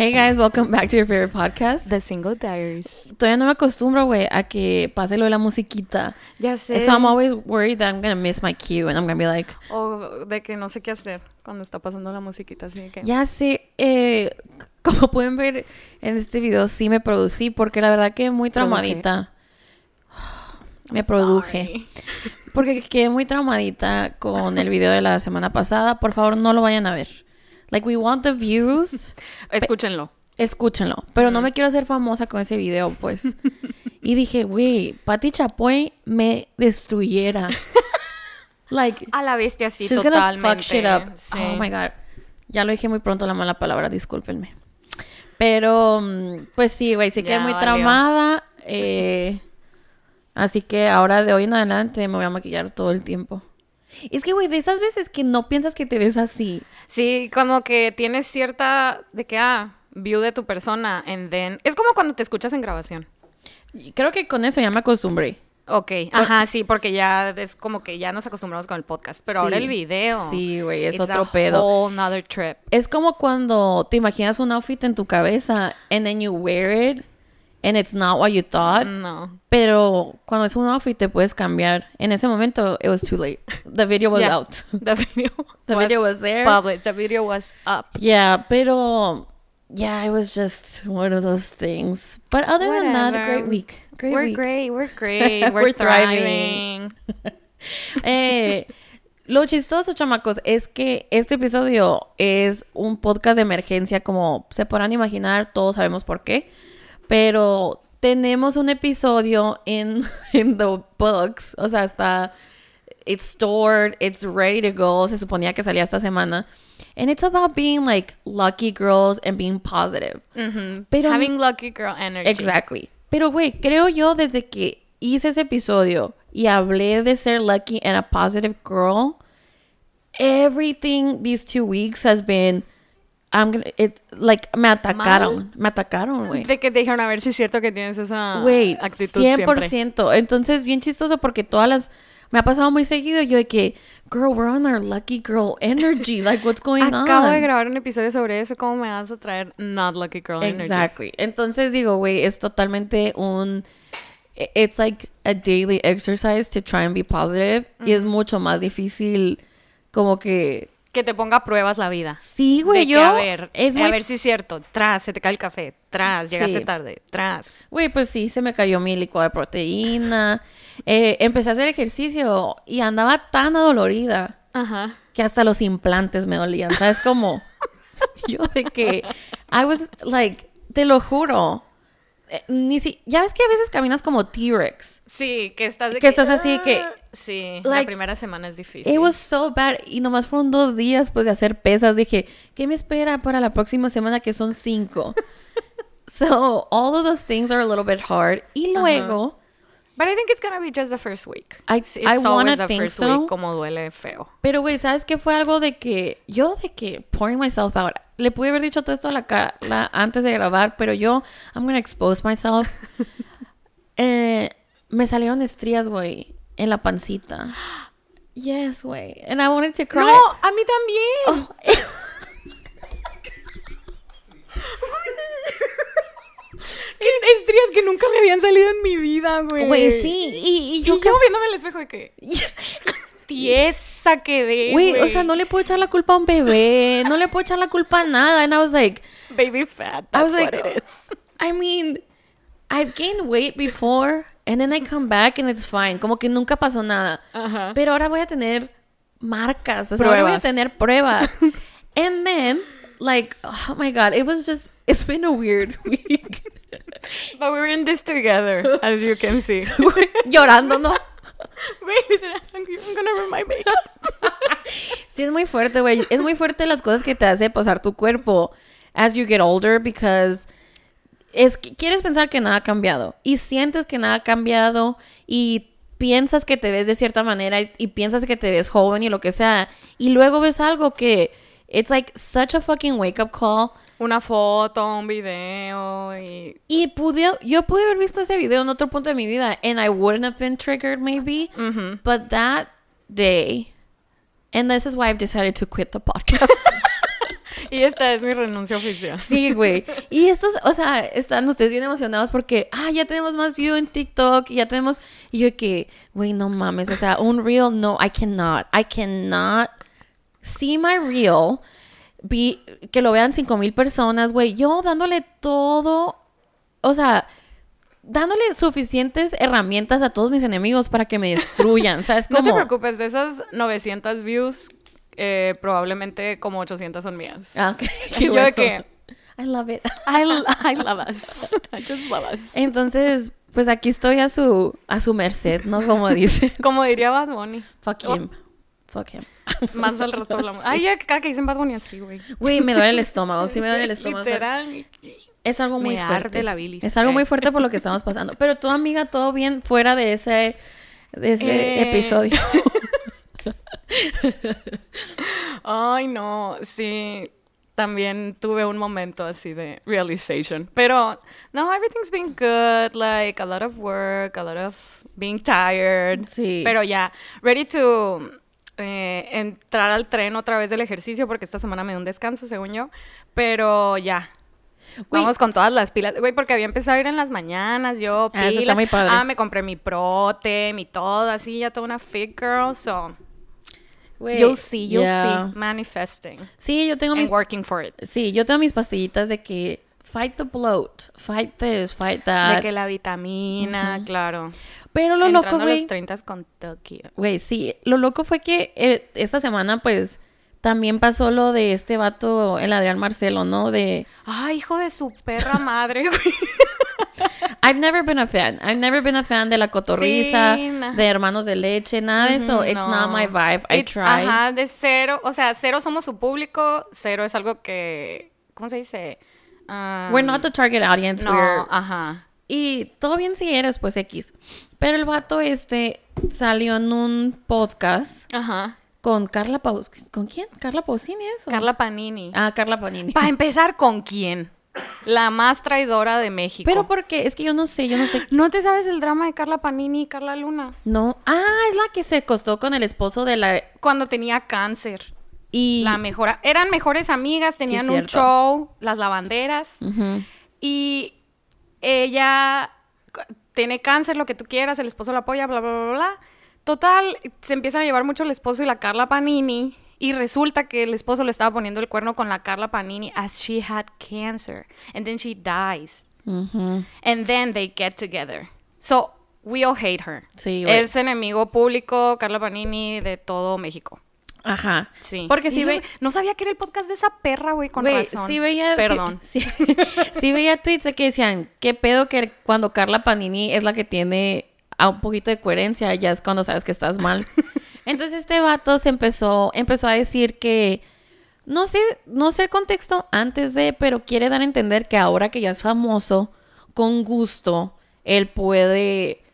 Hey guys, welcome back to your favorite podcast. The Single Diaries. Todavía no me acostumbro, güey, a que pase lo de la musiquita. Ya sé. So I'm always worried that I'm gonna miss my cue and I'm gonna be like, O de que no sé qué hacer cuando está pasando la musiquita, así que... ya sé, eh, como pueden ver en este video, sí me producí porque la verdad que muy traumadita. Me produje. Sorry. Porque quedé muy traumadita con el video de la semana pasada. Por favor, no lo vayan a ver. Like, we want the views. Escúchenlo. Escúchenlo. Pero no me quiero hacer famosa con ese video, pues. y dije, güey, Patti Chapoy me destruyera. like, A la bestia, sí, she's gonna totalmente. fuck shit up. Sí. Oh my god. Ya lo dije muy pronto la mala palabra, discúlpenme. Pero, mm, pues sí, güey, sí quedé muy valió. traumada. eh, así que ahora de hoy en adelante me voy a maquillar todo el tiempo. Es que, güey, de esas veces que no piensas que te ves así. Sí, como que tienes cierta... De que, ah, view de tu persona, and then... Es como cuando te escuchas en grabación. Creo que con eso ya me acostumbré. Ok, ajá, sí, porque ya es como que ya nos acostumbramos con el podcast. Pero ahora el video. Sí, güey, es otro pedo. whole trip. Es como cuando te imaginas un outfit en tu cabeza and then you wear it and it's not what you thought. No. Pero cuando es un outfit te puedes cambiar. En ese momento, it was too late. The video was Yeah. out. The video The video was there. public. The video was up. Yeah, pero yeah, it was just one of those things. But other than that, a Whatever. great week. Great we're week. great. We're great. We're, We're thriving. thriving. Eh, lo chistoso, chamacos, es que este episodio es un podcast de emergencia, como se podrán imaginar, todos sabemos por qué. Pero tenemos un episodio en in the books, o sea, está it's stored, it's ready to go, se suponía que salía esta semana. And it's about being like lucky girls and being positive. Pero- Having lucky girl energy. Exactly. Pero, güey, creo yo desde que hice ese episodio y hablé de ser lucky and a positive girl, everything these two weeks has been, I'm gonna, it, like, me atacaron. Me atacaron, güey. De que te dijeron a ver si es cierto que tienes esa Güey, actitud siempre. 100%. Entonces, bien chistoso porque todas las, me ha pasado muy seguido yo de que, girl, we're on our lucky girl energy. Like, what's going Acabo on? de grabar un episodio sobre eso. ¿Cómo me vas a traer not lucky girl energy? Exactly. Entonces digo, güey, es totalmente un it's like a daily exercise to try and be positive y es mucho más difícil como que Que te ponga a pruebas la vida. sí, güey, De que, yo a ver, es a ver si es cierto. Tras, se te cae el café. Tras, llegaste Sí. tarde. Tras. Güey, pues sí, se me cayó mi licuado de proteína. Eh, empecé a hacer ejercicio y andaba tan adolorida Ajá. que hasta los implantes me dolían. ¿Sabes cómo? Yo de que I was like, te lo juro. Eh, Ni si, ya ves que a veces caminas como T-Rex. Sí, que estás de Que estás así que- "Ah". Sí, la like, primera semana es difícil. It was so bad. Y nomás fueron dos días pues de hacer pesas. Dije, ¿qué me espera para la próxima semana que son cinco? so, all of those things are a little bit hard. Y luego, But I think it's gonna be just the first week. I- It's I always wanna the think first so. week como duele feo. pero güey, ¿sabes qué fue algo de que yo de que pouring myself out? Le pude haber dicho todo esto a la, la- antes de grabar, pero yo, I'm gonna expose myself. Eh, me salieron estrías, güey, en la pancita. Yes, güey. And I wanted to cry. No, a mí también. Oh, estrías que nunca me habían salido en mi vida, güey. Güey, sí. Y, y Y yo, yo, viéndome al espejo de que tiesa quedé, Güey, o sea, no le puedo echar la culpa a un bebé, no le puedo echar la culpa a nada. And I was like, baby fat. I was like, what it is. I mean, I've gained weight before, and then I come back and it's fine. Como que nunca pasó nada. Ajá. Pero ahora voy a tener marcas, o sea, ahora voy a tener pruebas. and then, like, oh my God, it was just, it's been a weird week. But we're in this together, as you can see. Llorando, ¿no? Literal, I'm gonna ruin my makeup. Sí, es muy fuerte, güey. Es muy fuerte las cosas que te hace pasar tu cuerpo as you get older because es que quieres pensar que nada ha cambiado y sientes que nada ha cambiado y piensas que te ves de cierta manera y, y piensas que te ves joven y lo que sea y luego ves algo que it's like such a fucking wake up call Una foto, un video y... y pude yo pude haber visto ese video en otro punto de mi vida and I wouldn't have been triggered maybe but that day and this is why I've decided to quit the podcast Y esta es mi renuncia oficial. Sí, güey. Y estos, o sea, están ustedes bien emocionados porque, ah, ya tenemos más view en TikTok ya tenemos. Y yo que, güey, no mames, o sea, un reel, no, I cannot, I cannot see my reel, que lo vean cinco mil personas, güey. Yo dándole todo, o sea, dándole suficientes herramientas a todos mis enemigos para que me destruyan, ¿sabes? No te preocupes, de esas 900 views, eh, probablemente como 800 son mías. Ah, ok. Y yo de que, I love it. I, I love us. I just love us. Entonces, pues aquí estoy a su, a su merced, ¿no? Como dice. Como diría Bad Bunny. Fuck Oh. Fuck him. Más al rato hablamos. Ay, ya cada que dicen Bad Bunny así, güey. Güey, me duele el estómago, sí me duele el estómago. o sea, Literal. es algo muy Me fuerte. arde la bilis. Es algo muy fuerte por lo que estamos pasando. Pero tu amiga, todo bien fuera de ese, de ese Eh. episodio. Ay, no, sí. También tuve un momento así de realization. Pero, no, everything's been good. Like, a lot of work, a lot of being tired. Sí. Pero ya, ready to eh, entrar al tren otra vez del ejercicio porque esta semana me dio un descanso, según yo. Pero ya. Güey. Vamos con todas las pilas. Güey, porque había empezado a ir en las mañanas, yo Ah, eso está pilas. muy padre. Ah, me compré mi prote, mi todo, así, ya toda una fit girl. So, Güey, you'll see, you'll yeah. see. Manifesting. Sí, yo tengo mis working for it. Sí, yo tengo mis pastillitas de que fight the bloat, fight this, fight that. De que la vitamina, claro. Pero lo Entrando loco, a los güey. 30 con Tokio. Güey, sí, lo loco fue que eh, esta semana, pues, también pasó lo de este vato, el Adrián Marcelo, ¿no? De Ay, hijo de su perra madre, güey. I've never been a fan. I've never been a fan de la cotorriza, Sí, de hermanos de leche, nada de eso. It's no. not my vibe. I It's- tried. Ajá, de cero. O sea, cero somos su público. Cero es algo que. ¿Cómo se dice? Um, We're not the target audience. No, We're... ajá. Y todo bien si eres, pues X. Pero el vato este salió en un podcast Ajá. con Carla Paus... ¿Con quién? ¿Carla Pausini eso? Carla Panini. Ah, Carla Panini. Para empezar, ¿con quién? La más traidora de México. Pero porque es que yo no sé, yo no sé. ¿No te sabes el drama de Carla Panini y Carla Luna? No. Ah, es la que se acostó con el esposo de la... Cuando tenía cáncer. Y... La mejora. Eran mejores amigas, tenían un show, las lavanderas. Y ella tiene cáncer, lo que tú quieras, el esposo la apoya, bla, bla, bla, bla. Total, se empiezan a llevar mucho el esposo y la Carla Panini. Y resulta que el esposo le estaba poniendo el cuerno con la Carla Panini as she had cancer. And then she dies. And then they get together. So, we all hate her. Sí, es enemigo público, Carla Panini, de todo México. Ajá. Sí. Porque si Y ve... No sabía que era el podcast de esa perra, güey, con razón. sí veía... sí- Perdón. Sí, sí veía tweets de que decían, ¿qué pedo que cuando Carla Panini es la que tiene a un poquito de coherencia, ya es cuando sabes que estás mal? Entonces este vato se empezó, empezó a decir que... No sé, no sé el contexto antes de, pero quiere dar a entender que ahora que ya es famoso, con gusto, él puede,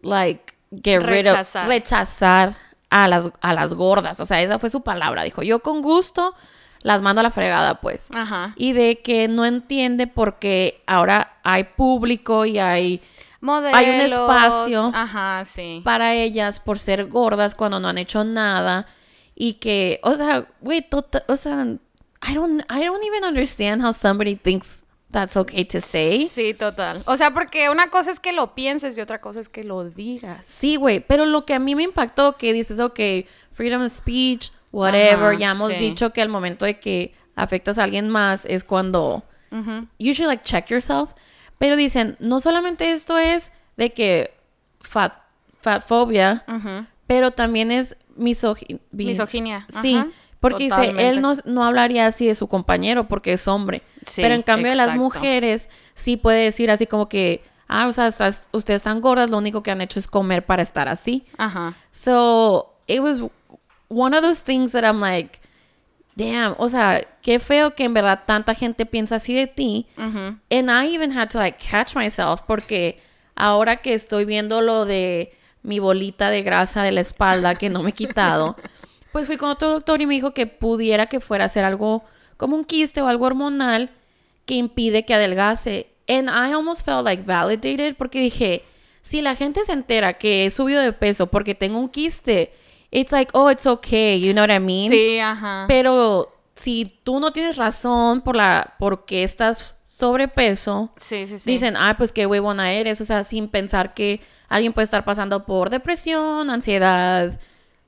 like, get rid of- Rechazar. A las, a las gordas. O sea, esa fue su palabra. Dijo, yo con gusto las mando a la fregada, pues. Ajá. Y de que no entiende porque ahora hay público y hay Modelos. Hay un espacio Ajá, sí. para ellas por ser gordas cuando no han hecho nada. Y que, o sea, güey, tota- o sea, I don't, I don't even understand how somebody thinks that's okay to say. Sí, total. O sea, porque una cosa es que lo pienses y otra cosa es que lo digas. Sí, güey, pero lo que a mí me impactó, que dices, ok, freedom of speech, whatever, Ajá, ya hemos sí. dicho que al momento de que afectas a alguien más es cuando Ujú. you should like check yourself. Pero dicen, no solamente esto es de que fat, fatfobia, Ujú. pero también es misogi- Misoginia, Sí, ajá, porque dice, él no, no hablaría así de su compañero porque es hombre. Sí, pero en cambio las mujeres sí puede decir así como que, ah, o sea, estás- ustedes están gordas, lo único que han hecho es comer para estar así. Ajá. So, it was one of those things that I'm like, damn, o sea, qué feo que en verdad tanta gente piensa así de ti. Ujú. And I even had to like catch myself porque ahora que estoy viendo lo de mi bolita de grasa de la espalda que no me he quitado, pues fui con otro doctor y me dijo que pudiera que fuera a ser algo como un quiste o algo hormonal que impide que adelgace. And I almost felt like validated porque dije, si la gente se entera que he subido de peso porque tengo un quiste, it's like, oh, it's okay, you know what I mean? Sí, ajá. Pero si tú no tienes razón por la por qué estás sobrepeso, Sí, sí, sí. dicen, ah, pues qué huevona eres, o sea, sin pensar que alguien puede estar pasando por depresión, ansiedad,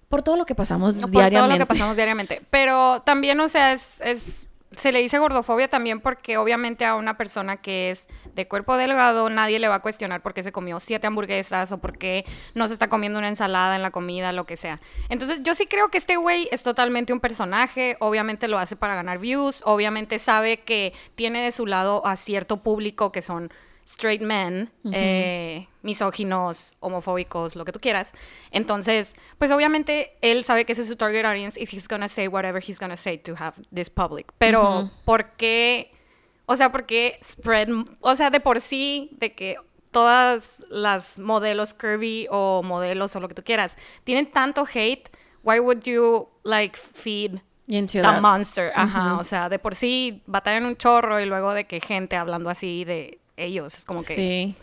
por todo lo que pasamos por diariamente. todo lo que pasamos diariamente. Pero también, o sea, es, es- se le dice gordofobia también porque obviamente a una persona que es de cuerpo delgado nadie le va a cuestionar por qué se comió siete hamburguesas o por qué no se está comiendo una ensalada en la comida, lo que sea. Entonces yo sí creo que este güey es totalmente un personaje, obviamente lo hace para ganar views, obviamente sabe que tiene de su lado a cierto público que son straight men, eh, misóginos, homofóbicos, lo que tú quieras. Entonces, pues obviamente él sabe que ese es su target audience y he's gonna say whatever he's gonna say to have this public. Pero, ¿por qué? O sea, ¿por qué spread? O sea, de por sí, de que todas las modelos curvy o modelos o lo que tú quieras tienen tanto hate, why would you, like, feed Into the that. monster? Ajá, o sea, de por sí batallan un chorro y luego de que gente hablando así de ellos, es como que... Sí.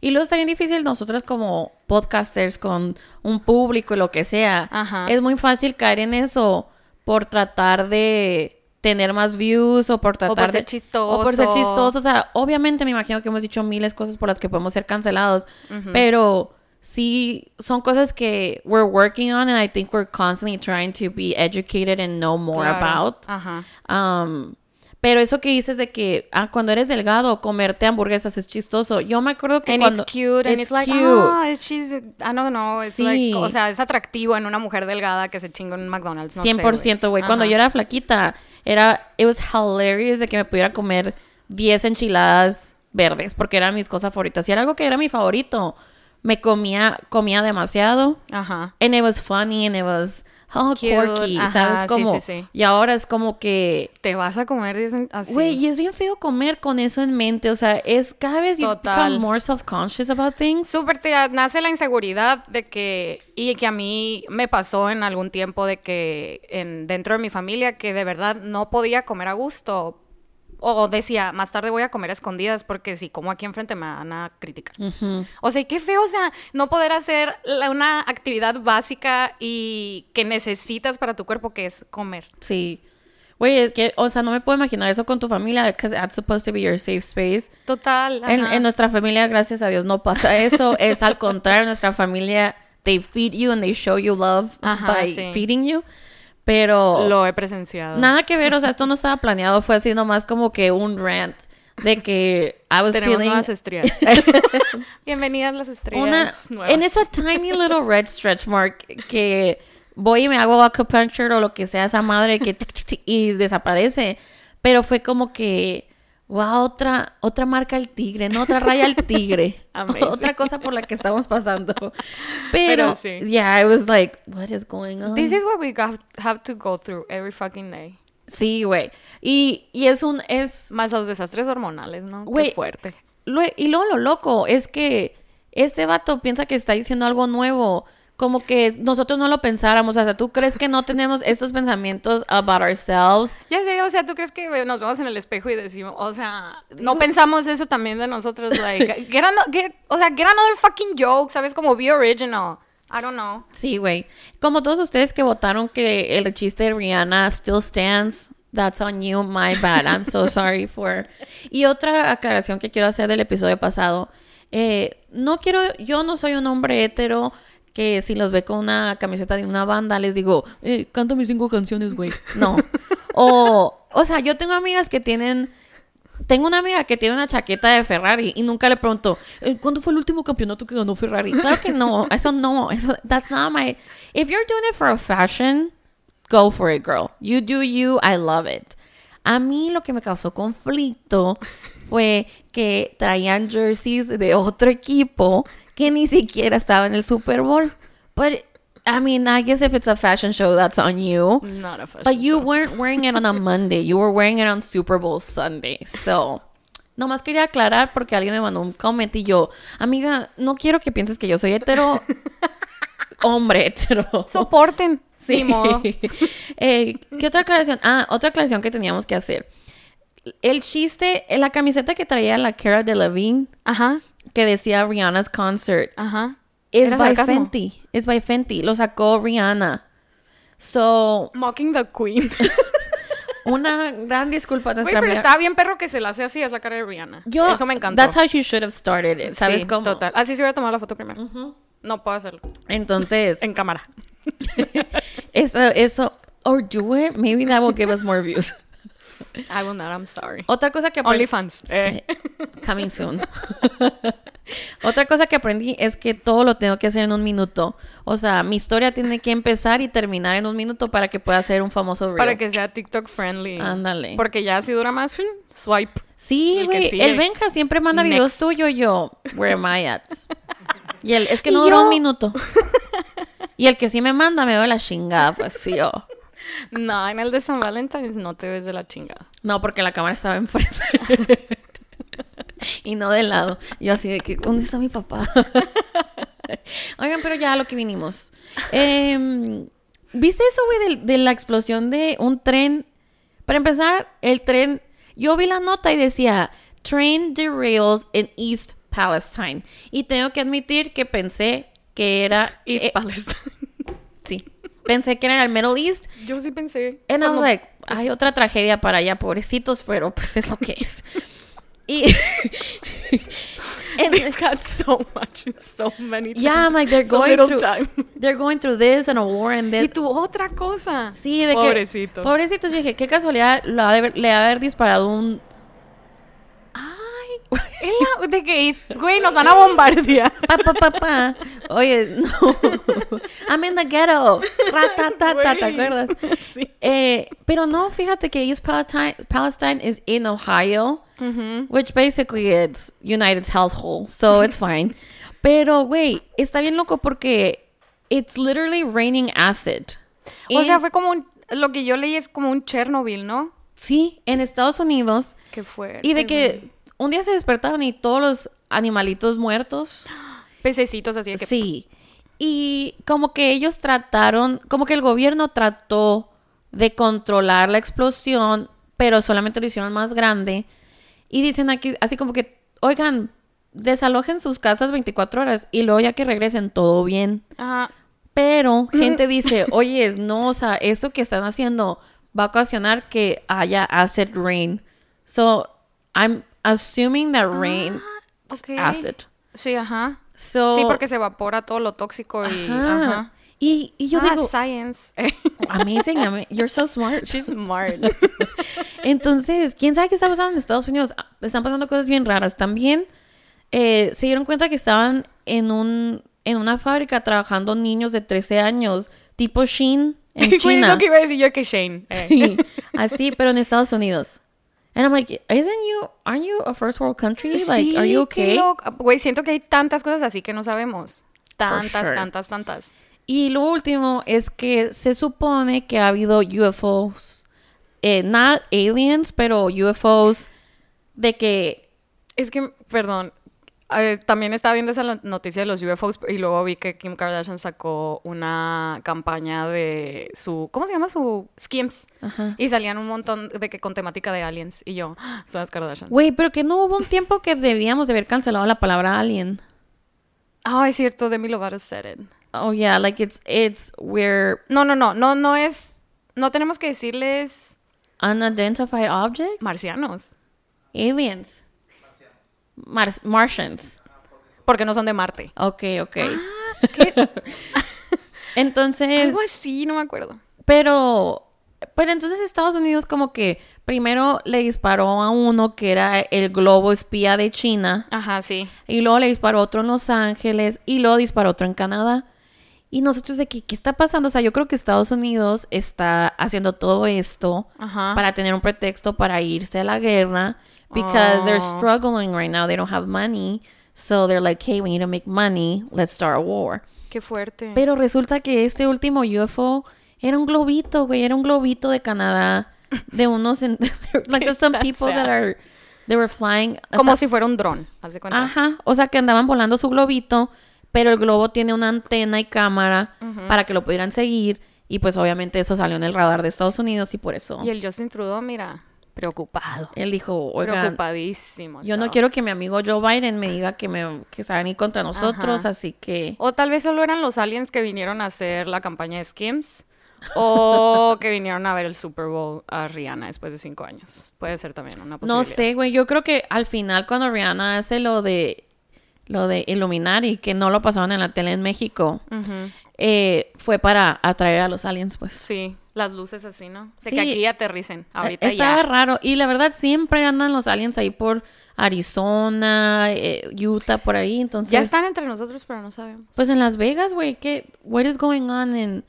Y luego está bien difícil nosotros como podcasters con un público y lo que sea. Ajá. Es muy fácil caer en eso por tratar de tener más views o por tratar ser de chistoso. o por ser chistoso, o sea, obviamente me imagino que hemos dicho miles de cosas por las que podemos ser cancelados, pero sí son cosas que we're working on and I think we're constantly trying to be educated and know more Claro. about. Ajá. Um, pero eso que dices de que ah, cuando eres delgado, comerte hamburguesas es chistoso. Yo me acuerdo que And cuando... it's cute, and it's, like, cute. ah, she's, I don't know, it's Sí. like, o sea, es atractivo en una mujer delgada que se chinga en un McDonald's, no sé, 100%, güey. Cuando yo era flaquita, era... It was hilarious de que me pudiera comer 10 enchiladas verdes, porque eran mis cosas favoritas. Y era algo que era mi favorito. Me comía, comía demasiado. Ajá. And it was funny, and it was... Oh, Cute, quirky, ajá, ¿sabes? sí, Como... sí, sí. Y ahora es como que... Te vas a comer así. Güey, y es bien feo comer con eso en mente. O sea, es cada vez you Total. become more self-conscious about things. Súper te nace la inseguridad de que, y que a mí me pasó en algún tiempo de que en, dentro de mi familia que de verdad no podía comer a gusto. O decía, más tarde voy a comer a escondidas porque si como aquí enfrente me van a criticar. O sea, qué feo, o sea, no poder hacer la- una actividad básica y que necesitas para tu cuerpo, que es comer. Sí. Güey, es que, o sea, no me puedo imaginar eso con tu familia, because that's supposed to be your safe space. Total. En, nuestra familia, gracias a Dios, no pasa eso. es al contrario, nuestra familia, they feed you and they show you love Ajá, by sí. feeding you. Pero Lo he presenciado. nada que ver, o sea, esto no estaba planeado, fue así nomás como que un rant de que I was Tenemos feeling nuevas estrellas. Bienvenidas las estrellas una nuevas. en esa tiny little red stretch mark que voy y me hago acupuncture o lo que sea esa madre que tic, tic, tic, y desaparece pero fue como que wow otra otra marca al tigre no otra raya al tigre otra cosa por la que estamos pasando pero, Pero sí. yeah I was like what is going on This is what we got, have to go through every fucking day. sí güey y y es un es Más los desastres hormonales, ¿no? Güey, Qué fuerte. Lo- y luego lo loco es que este vato piensa que está diciendo algo nuevo. Como que nosotros no lo pensáramos. O sea, ¿tú crees que no tenemos estos pensamientos about ourselves? Ya sé, o sea, ¿tú crees que nos vemos en el espejo y decimos, o sea, no pensamos eso también de nosotros? Like, get ano- get- o sea, get another fucking joke, ¿sabes? Como be original. I don't know. Sí, güey. Como todos ustedes que votaron que el chiste de Rihanna still stands. That's on you, my bad. I'm so sorry for. Y otra aclaración que quiero hacer del episodio pasado. Eh, no quiero, yo no soy un hombre hetero que si los ve con una camiseta de una banda les digo, eh, canta mis cinco canciones, güey. No. O, o sea, yo tengo amigas que tienen tengo una amiga que tiene una chaqueta de Ferrari y nunca le pregunto, "Eh, ¿cuándo fue el último campeonato que ganó Ferrari? Claro que no, eso no, eso, that's not my, if you're doing it for a fashion, go for it, girl. You do you, I love it. A mí lo que me causó conflicto fue que traían jerseys de otro equipo que ni siquiera estaba en el Super Bowl. But, I mean, I guess if it's a fashion show, that's on you. Not a fashion But you show. weren't wearing it on a Monday. You were wearing it on Super Bowl Sunday. So, nomás quería aclarar porque alguien me mandó un comment y yo, amiga, no quiero que pienses que yo soy hetero. Hombre hetero. Soporten. Sí. Modo. Eh, ¿Qué otra aclaración? Ah, otra aclaración que teníamos que hacer. El chiste, la camiseta que traía la Cara Delevingne, Ajá, que decía Rihanna's concert, ajá. es by sarcasmo. Fenty. Es by Fenty. Lo sacó Rihanna. So, Mocking the queen. Una gran disculpa a pero estaba bien perro que se la hace así a esa cara de Rihanna. Yo, Eso me encantó. That's how you should have started it. ¿Sabes Sí, cómo? Total. Así se hubiera tomado la foto primero. No puedo hacerlo. Entonces, En cámara. eso, eso, or do it, maybe that will give us more views. I will not, I'm sorry. Otra cosa que aprendí. OnlyFans. Eh. Coming soon. Otra cosa que aprendí es que todo lo tengo que hacer en un minuto. O sea, mi historia tiene que empezar y terminar en un minuto para que pueda ser un famoso reel. Para que sea TikTok friendly. Ándale. Porque ya si dura más, swipe. Sí, güey. El Benja siempre manda videos Next. tuyos y yo. Where am I at? Y él, es que no duró yo- un minuto. Y el que sí me manda me veo la chingada, pues sí, yo. No, en el de San Valentín no te ves de la chingada. No, porque la cámara estaba enfrente. y no de lado. Yo así de que, ¿dónde está mi papá? Oigan, pero ya a lo que vinimos. Em, ¿Viste eso, güey, de, de la explosión de un tren? Para empezar, el tren... Yo vi la nota y decía, train derails in East Palestine. Y tengo que admitir que pensé que era... East eh, Palestine. sí. Pensé que era en el Middle East. Yo sí pensé. And I was like, hay otra tragedia para allá, pobrecitos, pero pues es lo que es. y and, They've got so much in so many yeah, I'm like they're so going through time. they're going through this and a war and Y this. tu otra cosa. Sí, de Pobrecitos. que pobrecitos, yo dije, qué casualidad lo ha de le ha de haber disparado un la- de que es, güey, nos van a bombardear. pa pa pa pa. Oye, no. I'm in the ghetto. Ratatata, ¿te acuerdas? Sí. Eh, pero no, fíjate que ellos Palestine, Palestine is in Ohio, which basically it's United's household, so it's fine. Pero, güey, está bien loco porque it's literally raining acid. O En- sea, fue como un, lo que yo leí es como un Chernobyl, ¿no? sí, en Estados Unidos. Que fue. Y de que un día se despertaron y todos los animalitos muertos. Pececitos así de que. Sí. Y como que ellos trataron, como que el gobierno trató de controlar la explosión, pero solamente lo hicieron más grande. Y dicen aquí, así como que, oigan, desalojen sus casas 24 horas y luego ya que regresen todo bien. Ajá. Pero gente dice, oye, no, o sea, eso que están haciendo va a ocasionar que haya acid rain. So, I'm assuming that rain is ok. acid. Sí, ajá. So, Sí, porque se evapora todo lo tóxico y. Ajá. Ajá. Y, y yo ah, digo, science. amazing, ama- you're so smart. She's smart. Entonces, ¿quién sabe qué está pasando en Estados Unidos? Ah, Están pasando cosas bien raras. También eh, se dieron cuenta que estaban en, un, en una fábrica trabajando niños de 13 años, tipo Shein, en Güey, es China. lo que iba a decir yo que Shane. eh. Sí, así, pero en Estados Unidos. And I'm like, isn't you, aren't you a first world country? Like, are you Sí, okay? Güey, siento que hay tantas cosas así que no sabemos. Tantas, sure. tantas, tantas. Y lo último es que se supone que ha habido UFOs, eh, not aliens, pero UFOs de que Es que, perdón, eh, también estaba viendo esa noticia de los UFOs y luego vi que Kim Kardashian sacó una campaña de su, ¿cómo se llama? Su Skims. Ajá. Y salían un montón de que con temática de aliens. Y yo, "Ah, son las Kardashians. Güey, pero que no hubo un tiempo que debíamos de haber cancelado la palabra alien. Ah, es cierto, Demi Lovato said it. Oh yeah, like it's it's we're No, no, no, no, no es, no tenemos que decirles unidentified objects, marcianos. aliens, Martians. Porque no son de Marte. Ok, ok. ¿Qué? Entonces, Algo así, no me acuerdo. pero, pero entonces Estados Unidos como que primero le disparó a uno que era el globo espía de China. Ajá, sí. Y luego le disparó otro en Los Ángeles y luego disparó otro en Canadá. Y nosotros de que, ¿qué está pasando? O sea, yo creo que Estados Unidos está haciendo todo esto Ajá. para tener un pretexto para irse a la guerra. Because they're Oh. struggling right now. They don't have money. So they're like, hey, we need to make money. Let's start a war. Qué fuerte. Pero resulta que este último UFO era un globito, güey. Era un globito de Canadá. De unos... en- like just some people sad. that are... They were flying... Como sea, si fuera un dron. Ajá, o sea que andaban volando su globito, pero el globo tiene una antena y cámara para que lo pudieran seguir y pues obviamente eso salió en el radar de Estados Unidos y por eso Y el Justin Trudeau, mira, preocupado. él dijo, oigan, Preocupadísimo. yo no quiero que mi amigo Joe Biden me diga que me que se van a ir contra nosotros, Ajá. así que O tal vez solo eran los aliens que vinieron a hacer la campaña de Skims. o que vinieron a ver el Super Bowl a Rihanna después de cinco años. Puede ser también una posibilidad. No sé, güey. Yo creo que al final cuando Rihanna hace lo de lo de Illuminati, que no lo pasaron en la tele en México, eh, fue para atraer a los aliens, pues. Sí, las luces así, ¿no? De Sí. que aquí aterricen. Ahorita Estaba ya. raro. Y la verdad, siempre andan los aliens ahí por Arizona, eh, Utah, por ahí. Entonces, Ya están entre nosotros, pero no sabemos. pues en Las Vegas, güey, ¿qué? What is going on in,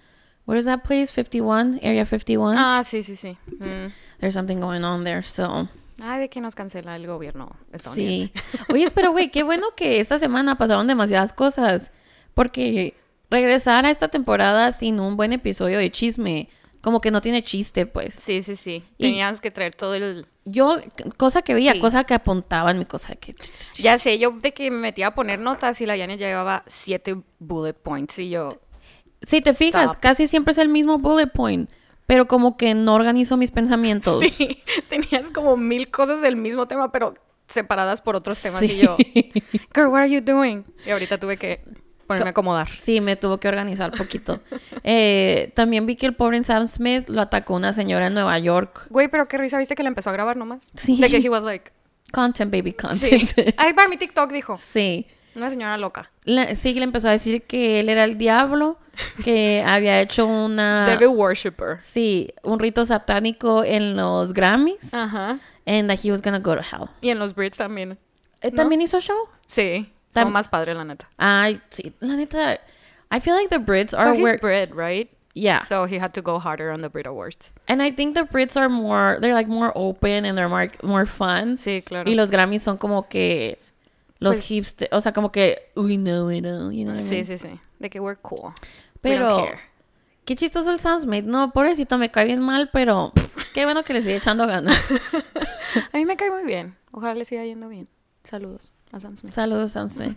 what is that place? 51, Area 51? Ah, sí, sí, sí. Mm. There's something going on there, so... Ay, de que nos cancela el gobierno estadounidense. Sí. Oye, pero güey, qué bueno que esta semana pasaron demasiadas cosas. Porque regresar a esta temporada sin un buen episodio de chisme, como que no tiene chiste, pues. Sí, sí, sí. Y- Tenías que traer todo el... Yo, cosa que veía, Sí. cosa que apuntaban, mi cosa que... Ya sé, yo de que me metía a poner notas y la Yania ya llevaba siete bullet points y yo... Si te fijas, Stop. casi siempre es el mismo bullet point, pero como que no organizo mis pensamientos. Sí, tenías como mil cosas del mismo tema, pero separadas por otros temas Sí. y yo... Girl, what are you doing? Y ahorita tuve que ponerme a acomodar. Sí, me tuvo que organizar poquito. Eh, también vi que el pobre Sam Smith lo atacó una señora en Nueva York. Güey, pero qué risa, ¿viste que le empezó a grabar nomás? Sí. De que he was like... Content, baby, Sí. content. Ay, para mi TikTok dijo. Sí. Una señora loca. Le- sí, le empezó a decir que él era el diablo, que había hecho una... Devil worshipper. Sí, un rito satánico en los Grammys. Ajá. And that he was gonna go to hell. Y en los Brits también. Eh, ¿No? ¿También hizo show? Sí. Son más padre, la neta. Ay, sí. La neta, I feel like the Brits are But he's where... Brit, right? Yeah. So he had to go harder on the Brit Awards. And I think the Brits are more... They're like more open and they're more, more fun. Sí, claro. Y los Grammys son como que... Los Pues- hipsters... O sea, como que... We know it all, you know what I Sí, mean? sí, sí. De que we're cool. We Pero... don't care. Qué chistoso el Sam Smith. No, pobrecito, me cae bien mal, pero... Qué bueno que le sigue echando ganas. A mí me cae muy bien. Ojalá le siga yendo bien. Saludos a Sam Smith. Saludos, Sam Smith.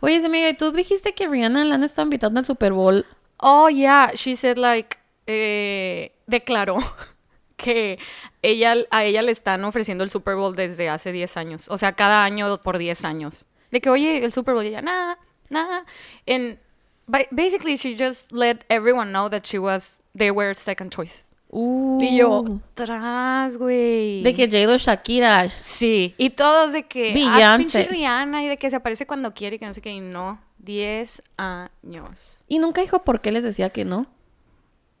Oye, amiga, ¿y tú dijiste que Rihanna la han estado invitando al Super Bowl? Oh, yeah. She said, like, eh, declaró que ella, a ella le están ofreciendo el Super Bowl desde hace 10 años. O sea, cada año por 10 años. De que, oye, el Super Bowl, y ella, nada, nada. And ba- basically, she just let everyone know that she was, they were second choice. Uh, Y yo, tras, güey. De que J-Lo Shakira. Sí, y todos de que, ah, pinche Rihanna, y de que se aparece cuando quiere, y que no sé qué, y no. 10 años. Y nunca dijo por qué les decía que no.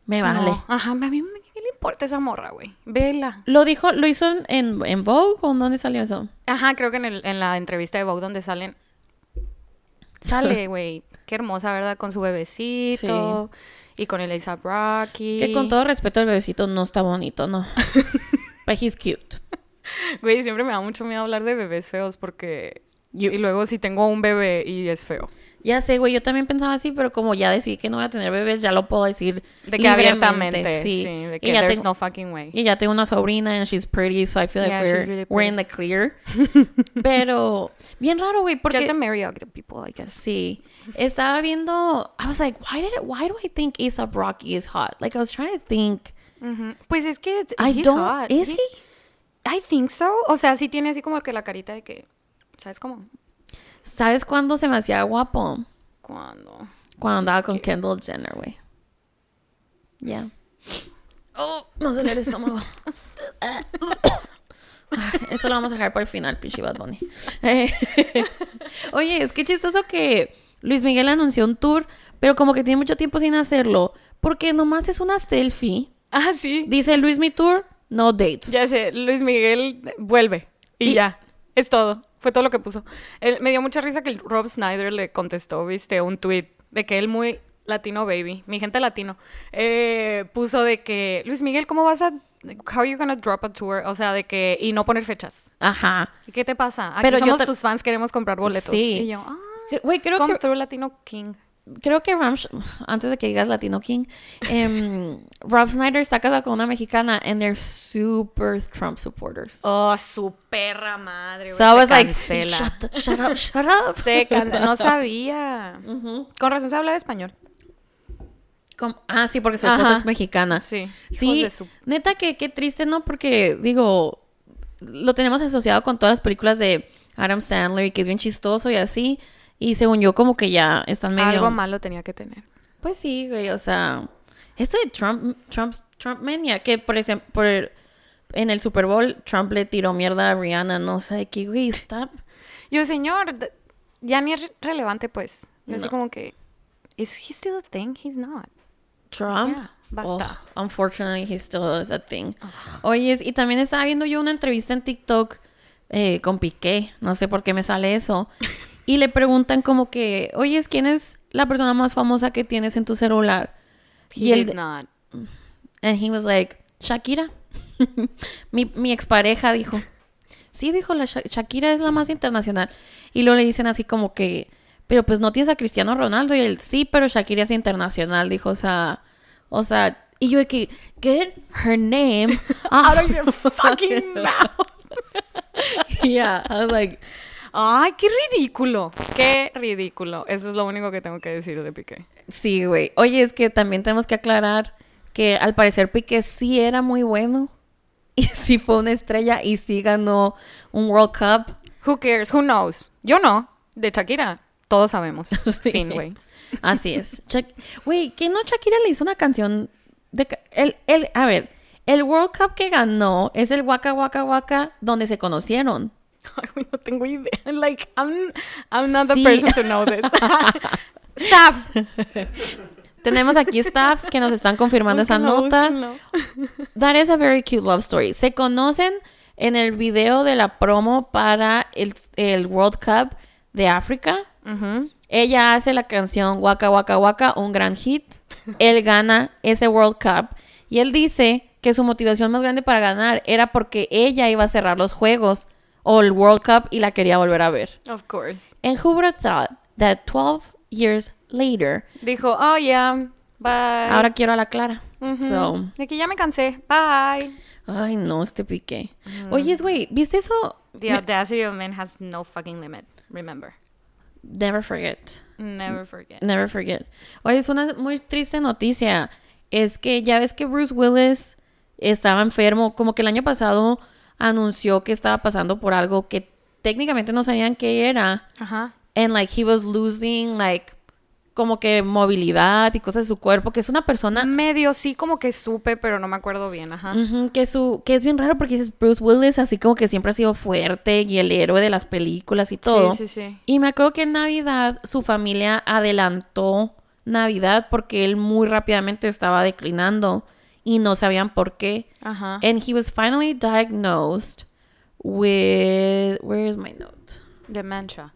Me vale. No, Ajá, a mí me- ¿qué le importa esa morra, güey? Vela. Lo dijo, lo hizo en, en, en Vogue o en dónde salió eso? Ajá, creo que en, el- en la entrevista de Vogue donde salen. Sale, güey. Qué hermosa, ¿verdad? Con su bebecito. Y con el A$AP Rocky. Que con todo respeto el bebecito no está bonito, no. But he's cute. Güey, siempre me da mucho miedo hablar de bebés feos porque. Yo- Y luego si tengo un bebé y es feo. Ya sé, güey, yo también pensaba así, pero como ya decidí que no voy a tener bebés, ya lo puedo decir De que libremente, abiertamente. Sí. sí. de Y que ya there's tengo- no fucking way. Y ya tengo una sobrina and she's pretty, so I feel like Yeah, we're, really we're in the clear. Pero bien raro, güey, porque Just to marry people, I guess. sí, estaba viendo I was like, why did it, why do I think A$AP Rocky is hot? Like I was trying to think. Pues es que I he's don't- hot. is He's- I think so. O sea, sí tiene así como que la carita de que, ¿sabes cómo? ¿Sabes cuándo se me hacía guapo? Cuando. Cuando andaba con que- Kendall Jenner, güey. Ya. Oh, no se le el estómago. Eso lo vamos a dejar para el final, pinche Bad Bunny. Eh, Oye, es que chistoso que Luis Miguel anunció un tour, pero como que tiene mucho tiempo sin hacerlo, porque nomás es una selfie. Ah, sí. Dice Luis Mi Tour, no dates. Ya sé, Luis Miguel vuelve. Y, Y- ya. Es todo. Fue todo lo que puso. Él- me dio mucha risa que Rob Snyder le contestó, viste, un tweet de que él muy latino baby, mi gente latino, eh, puso de que, Luis Miguel, ¿cómo vas a, how are you gonna drop a tour? O sea, de que, y no poner fechas. Ajá. ¿Y qué te pasa? Aquí Pero somos tus fans, queremos comprar boletos. Sí. Y yo, ah, Güey, creo come que through Latino King. creo que Ram, antes de que digas Latino King, em, Rob Snyder está casado con una mexicana and they're super Trump supporters. Oh, su perra madre, güey, so I was like, shut, shut up, shut up. Se no sabía. Con razón se habla español. Com- ah, sí, porque su esposa Ajá. es mexicana. Sí. Sí, su- neta que qué triste, ¿no? Porque, digo, lo tenemos asociado con todas las películas de Adam Sandler y que es bien chistoso y así. Y según yo, como que ya están medio... Algo malo tenía que tener. Pues sí, güey, o sea... Esto de Trump, Trump, Trump Mania, que por ejemplo, por en el Super Bowl, Trump le tiró mierda a Rihanna, no sé qué, güey, está... Yo, señor, ya ni es relevante, pues. Yo así No. como que, ¿is he still a thing? He's not. Trump. Basta. Oh, unfortunately, he still is a thing. Oye, y también estaba viendo yo una entrevista en TikTok eh, con Piqué. No sé por qué me sale eso. Y le preguntan como que, oye, ¿quién es la persona más famosa que tienes en tu celular? He Y él- did not. And he was like, Shakira. mi, mi expareja dijo. Sí, dijo, la Sha- Shakira es la más internacional. Y luego le dicen así como que, pero pues no tienes a Cristiano Ronaldo. Y él, sí, pero Shakira es internacional. Dijo, o sea, o sea, y yo de que, get her name Out of your fucking mouth. yeah, I was like, Ay, qué ridículo. Qué ridículo. Eso es lo único que tengo que decir de Piqué. sí, güey. Oye, es que también tenemos que aclarar que al parecer Piqué sí era muy bueno. Y sí fue una estrella y sí ganó un World Cup. Who cares? Who knows? Yo no. De Shakira, todos sabemos. Sí. Fin, güey. Así es. Güey, ¿qué no Shakira le hizo una canción de... El, el, a ver, el World Cup que ganó es el Waka Waka Waka donde se conocieron. Ay, no tengo idea. Like, I'm, I'm not the person to know this. Staff. Tenemos aquí staff que nos están confirmando esa nota. búsquenlo. That is a very cute love story. Se conocen en el video de la promo para el, el World Cup de África. Ella hace la canción Waka Waka Waka, un gran hit. Él gana ese World Cup y él dice que su motivación más grande para ganar era porque ella iba a cerrar los juegos o el World Cup y la quería volver a ver. Of course. And who would have thought that 12 years later, Dijo, oh, yeah, bye. ahora quiero a la Clara. Ujú. So, De que ya me cansé. Bye. ay no, este pique. Oye, güey, ¿viste eso? The audacity of men has no fucking limit. Remember. Never forget. Never forget. Never forget. Oye, es una muy triste noticia. Es que ya ves que Bruce Willis estaba enfermo. Como que el año pasado anunció que estaba pasando por algo que técnicamente no sabían qué era. Ajá. And like he was losing like como que movilidad y cosas de su cuerpo. Que es una persona Medio sí como que supe, pero no me acuerdo bien. Ajá. Ujú, que su que es bien raro porque dices Bruce Willis así como que siempre ha sido fuerte y el héroe de las películas y todo. Sí, sí, sí. Y me acuerdo que en Navidad su familia adelantó Navidad porque él muy rápidamente estaba declinando y no sabían por qué. Ajá. And he was finally diagnosed with where is my note? Dementia.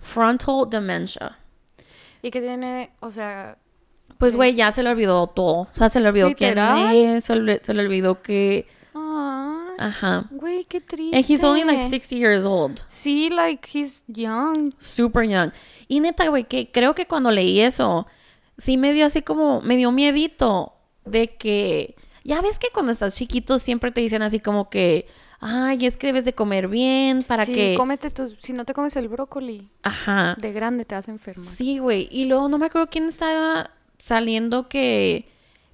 Frontal dementia. Y que tiene, o sea, Pues güey, ya se le olvidó todo. O sea, se le olvidó quién ¿Literal? es, se le, se le olvidó que ajá. güey, qué triste. And he's only like 60 years old. Sí, like he's young. Super young. Y neta, güey, que creo que cuando leí eso, sí me dio así como, me dio miedito de que, ya ves que cuando estás chiquito siempre te dicen así como que, ay, es que debes de comer bien para sí, que... cómete tus, si no te comes el brócoli, Ajá. de grande te vas a enfermar. Sí, güey. Y luego no me acuerdo quién estaba saliendo que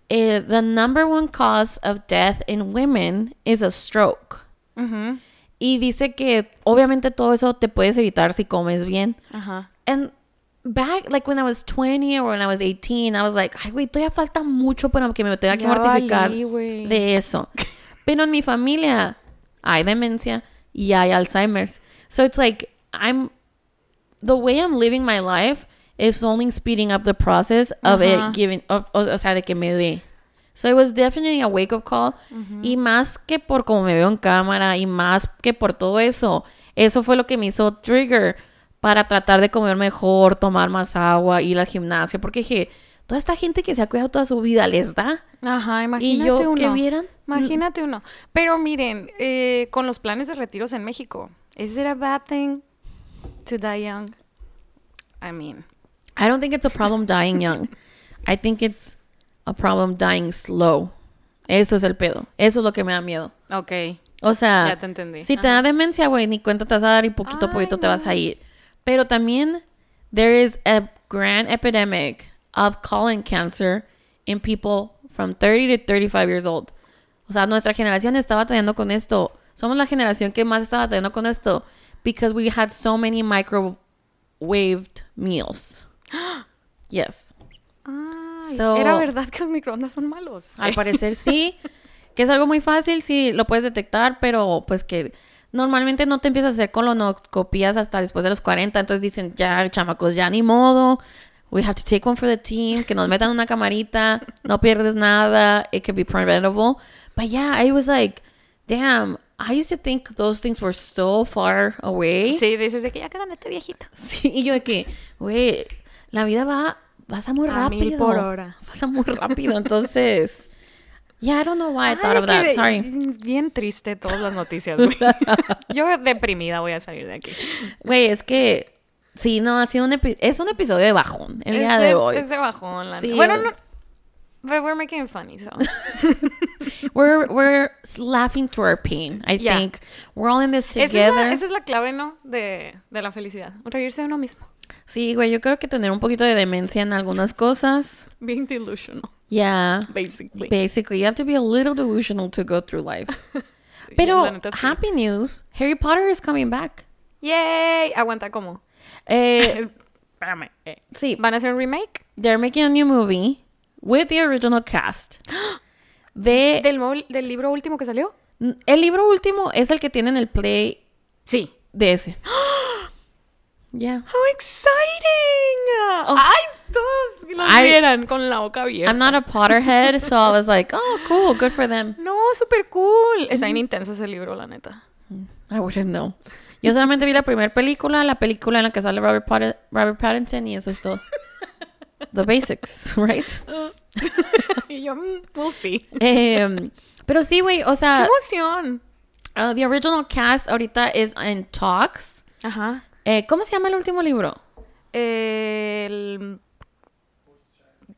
eh, the number one cause of death in women is a stroke. Ujú. Y dice que obviamente todo eso te puedes evitar si comes bien. Ajá. And back, like when I was 20 or when I was 18, I was like, ay, güey, todavía falta mucho para que me tenga que Ya mortificar valí, de eso. Pero en mi familia hay demencia y hay Alzheimer's. So it's like, I'm, the way I'm living my life is only speeding up the process of it giving, of, o, o sea, de que me dé. So it was definitely a wake up call. Y más que por como me veo en cámara y más que por todo eso, eso fue lo que me hizo trigger para tratar de comer mejor, tomar más agua, ir al gimnasio. Porque dije, toda esta gente que se ha cuidado toda su vida, ¿les da? Ajá, Y imagínate yo uno. que vieran. Imagínate uno. Pero miren, eh, con los planes de retiros en México, ¿is it a bad thing to die young? I mean, I don't think it's a problem dying young. I think it's a problem dying slow. Eso es el pedo. Eso es lo que me da miedo. ok. O sea, Ya te entendí. si te da demencia, güey, ni cuenta te vas a dar y poquito a poquito te vas a ir. Pero también, there is a grand epidemic of colon cancer in people from 30 to 35 years old. O sea, nuestra generación está batallando con esto. Somos la generación que más está batallando con esto because we had so many microwaved meals. yes. Ah, So- Era verdad que los microondas son malos. Al parecer sí, que es algo muy fácil, sí, lo puedes detectar, pero pues que normalmente no te empiezas a hacer colonoscopías hasta después de los 40, entonces dicen, ya, chamacos, ya ni modo, we have to take one for the team, que nos metan una camarita, no pierdes nada, it can be preventable. But yeah, I was like, damn, I used to think those things were so far away. Sí, dices de que ya quedan este viejito. Sí, y yo de que, güey, la vida va, pasa muy A mil rápido. por hora. Pasa muy rápido, entonces... Yeah, I don't know why I thought Ay, of that. Sorry. Bien triste todas las noticias, güey. Yo deprimida voy a salir de aquí. Güey, es que... Sí, no, ha sido un epi- es un episodio de bajón el día Es de de- hoy. Es de bajón, la Sí. Bueno, no... But we're making it funny, so... We're, we're laughing through our pain, I Yeah. think. We're all in this Esa es, together. la, esa es la clave, ¿no? De, de la felicidad. Reírse de uno mismo. Sí, güey, yo creo que tener un poquito de demencia en algunas cosas. Being delusional, Yeah. basically. Basically, you have to be a little delusional to go through life. Pero, happy news, Harry Potter is coming back. ¡Yay! Aguanta, ¿cómo? Eh, Espérame. eh. sí, ¿Van a hacer un remake? they're making a new movie with the original cast. De, ¿Del, ¿Del libro último que salió? el libro último es el que tiene en el play Sí. de ese. Yeah. ¡How exciting! Oh. ¡Ay, todos los I- vieran con la boca abierta! I'm not a Potterhead, so I was like, oh, cool, good for them. No, súper cool. Está bien intenso ese libro, la neta. I wouldn't know. Yo solamente vi la primera película, la película en la que sale Robert, Potter- Robert Pattinson y eso es todo. The basics, right? yo, mm, we'll see. Em, pero sí, güey, o ¡Qué sea, emoción! uh, the original cast ahorita is in talks. Ajá. Eh, ¿Cómo se llama el último libro? El...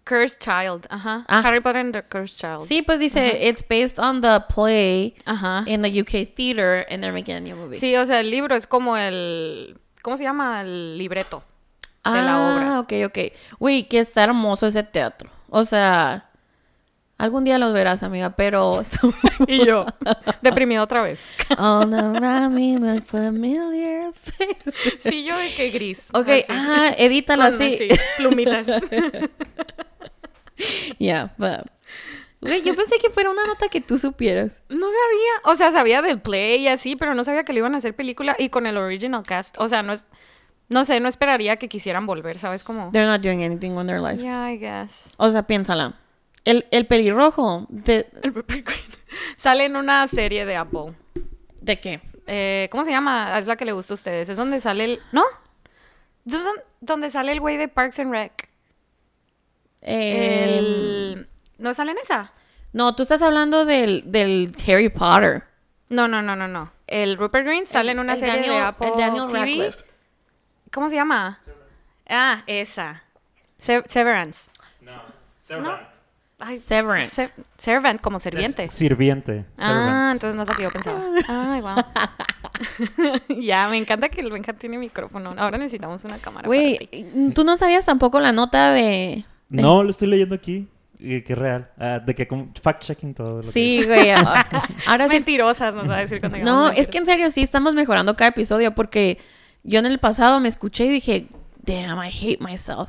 Cursed Child. Ajá. Ah. Harry Potter and the Cursed Child. Sí, pues dice, it's based on the play Ajá. in the UK theater and they're making a new movie. Sí, o sea, el libro es como el... ¿Cómo se llama? El libreto. ah, de la obra. ok, ok. Güey, que está hermoso ese teatro. O sea, algún día los verás, amiga, pero... Y yo, deprimido otra vez. All around me, my familiar face. Sí, yo de que gris. Ok, así. ah, edítalo Con así. plumitas. Yeah, but... Güey, yo pensé que fuera una nota que tú supieras. No sabía, o sea, sabía del play y así, pero no sabía que le iban a hacer película y con el original cast. O sea, no es, no sé, no esperaría que quisieran volver, ¿sabes? Como... They're not doing anything with their lives. Yeah, I guess. O sea, piénsala. El, el pelirrojo, ¿de, El. Sale en una serie de Apple. ¿de qué? Eh, ¿Cómo se llama? Es la que le gusta a ustedes. Es donde sale el... ¿No? Es don- donde sale el güey de Parks and Rec. El... El... ¿No sale en esa? No, tú estás hablando del, del Harry Potter. No, no, no, no, no. El Rupert Grint sale en una el serie de Apple el Daniel TV. Radcliffe. ¿Cómo se llama? Ah, esa. Se- Severance. No, servant. Ay, Severance. se- servant, como Es sirviente. sirviente. Ah, servant. entonces no es lo que yo pensaba. Ay, wow. ya, me encanta que el Benja tiene micrófono. Ahora necesitamos una cámara. Güey, tú no sabías tampoco la nota de... de- No, lo estoy leyendo aquí. Que es real. Ah, de que fact-checking todo. lo que- Sí, güey. ah, Ahora sí. Mentirosas, nos va a decir cuando No, es que en serio sí estamos mejorando cada episodio porque yo en el pasado me escuché y dije, damn, I hate myself.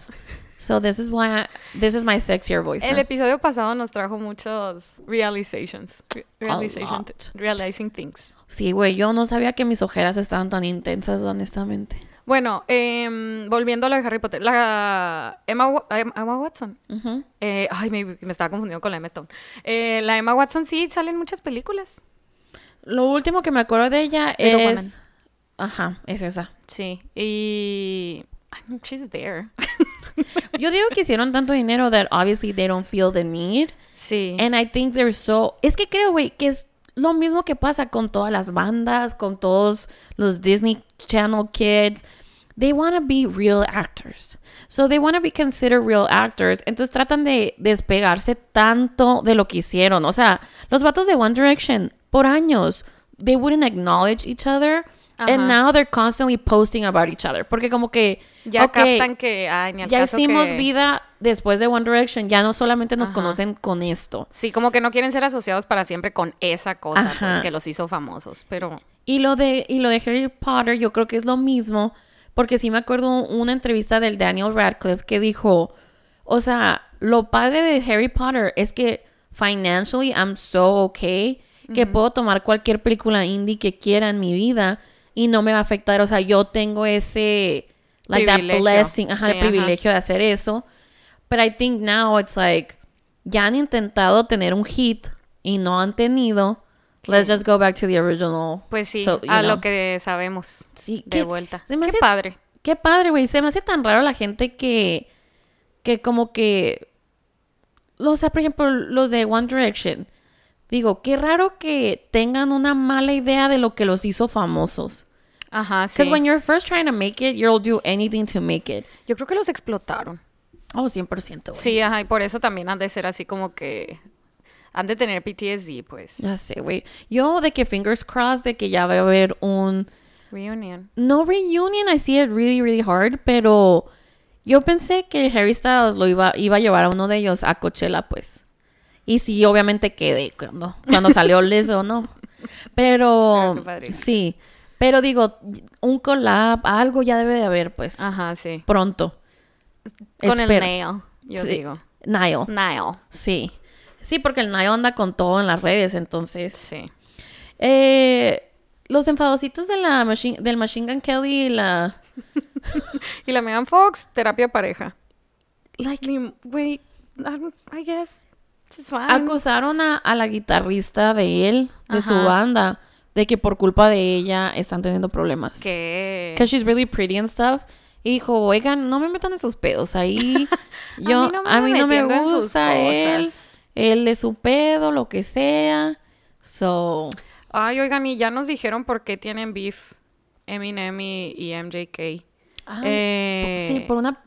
So this is why I- this is my sexier voice. El now. episodio pasado nos trajo muchos realizations. Re- realization- realizing things. Sí, güey, yo no sabía que mis ojeras estaban tan intensas, honestamente. Bueno, em, volviendo a lo de Harry Potter. La Emma, Em- Emma Watson. Ujú. Eh, ay, me, me estaba confundiendo con la Emma Stone. Eh, la Emma Watson sí sale en muchas películas. Lo último que me acuerdo de ella Little es... Ajá, es esa. Sí. Y... She's there. Yo digo que hicieron tanto dinero that obviously they don't feel the need. Sí. And I think they're so... Es que creo, güey, que es lo mismo que pasa con todas las bandas, con todos los Disney Channel kids. They want to be real actors. So they want to be considered real actors. Entonces tratan de despegarse tanto de lo que hicieron. O sea, los vatos de One Direction, por años, they wouldn't acknowledge each other. Ajá. And now they're constantly posting about each other. Porque como que... ya ok, captan que... Ay, ni al ya caso hicimos que- vida después de One Direction. Ya no solamente nos Ajá. conocen con esto. Sí, como que no quieren ser asociados para siempre con esa cosa pues, que los hizo famosos. Pero... Y lo de y lo de Harry Potter yo creo que es lo mismo porque sí me acuerdo una entrevista del Daniel Radcliffe que dijo, o sea, lo padre de Harry Potter es que financially I'm so okay que puedo tomar cualquier película indie que quiera en mi vida y no me va a afectar. O sea, yo tengo ese, like that Privilegio. blessing, ajá, Sí, el ajá. privilegio de hacer eso. But I think now it's like, ya han intentado tener un hit y no han tenido. Let's just go back to the original. Pues sí, So, a know. lo que sabemos. Sí, de qué- vuelta. se me Qué hace- padre. Qué padre, güey. Se me hace tan raro la gente que, que como que, o sea, por ejemplo, los de One Direction. Digo, qué raro que tengan una mala idea de lo que los hizo famosos. Ajá, sí. Because when you're first trying to make it, you'll do anything to make it. Yo creo que los explotaron. Oh, 100%, güey. Sí, ajá, y por eso también han de ser así como que han de tener PTSD, pues. Ya sé, güey. Yo de que fingers crossed de que ya va a haber un Reunion. no reunion, I see it really, really hard, pero yo pensé que Harry Styles lo iba, iba a llevar a uno de ellos a Coachella, pues. Y sí, obviamente quedé cuando, cuando salió Liz o no. Pero, sí. Pero digo, un collab, algo ya debe de haber, pues, Ajá, sí. pronto. Con el nail, yo Sí. digo. Niall, Nail. sí. Sí, porque el Niall anda con todo en las redes, entonces... Sí. Eh, los enfadositos de la machine, del Machine Gun Kelly y la... Y la Megan Fox, terapia pareja. Like, Güey, I, guess. It's fine. acusaron a, a la guitarrista de él, de su banda, de que por culpa de ella están teniendo problemas. ¿Qué? Because she's really pretty and stuff. Y dijo, oigan, no me metan esos pedos ahí. Yo, A mí no me a mí no me en sus gusta él. Él de su pedo, lo que sea. So, Ay, oigan, y ya nos dijeron por qué tienen beef Eminem y, y MJK. ah, Eh, sí, por una...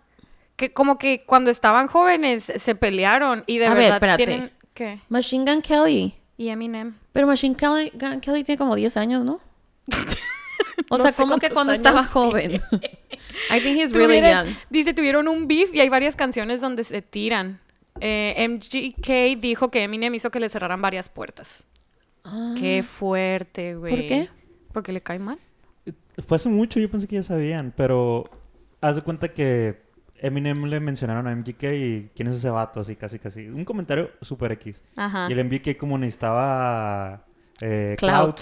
Que como que cuando estaban jóvenes se pelearon y de A ver, verdad espérate. tienen... ¿Qué? Machine Gun Kelly. Y Eminem. Pero Machine Kelly, Gun Kelly tiene como 10 años, ¿no? O No sea, como que cuando estaba joven. I think he's really Tuvieron- young. Dice, tuvieron un beef y hay varias canciones donde se tiran. Eh, MGK dijo que Eminem hizo que le cerraran varias puertas. Ah, Qué fuerte, güey. ¿Por qué? Porque le cae mal. Fue hace mucho, yo pensé que ya sabían, pero haz de cuenta que Eminem le mencionaron a MGK y quién es ese vato, así casi casi. Un comentario super X. Ajá. Y el MGK como necesitaba eh, Clout.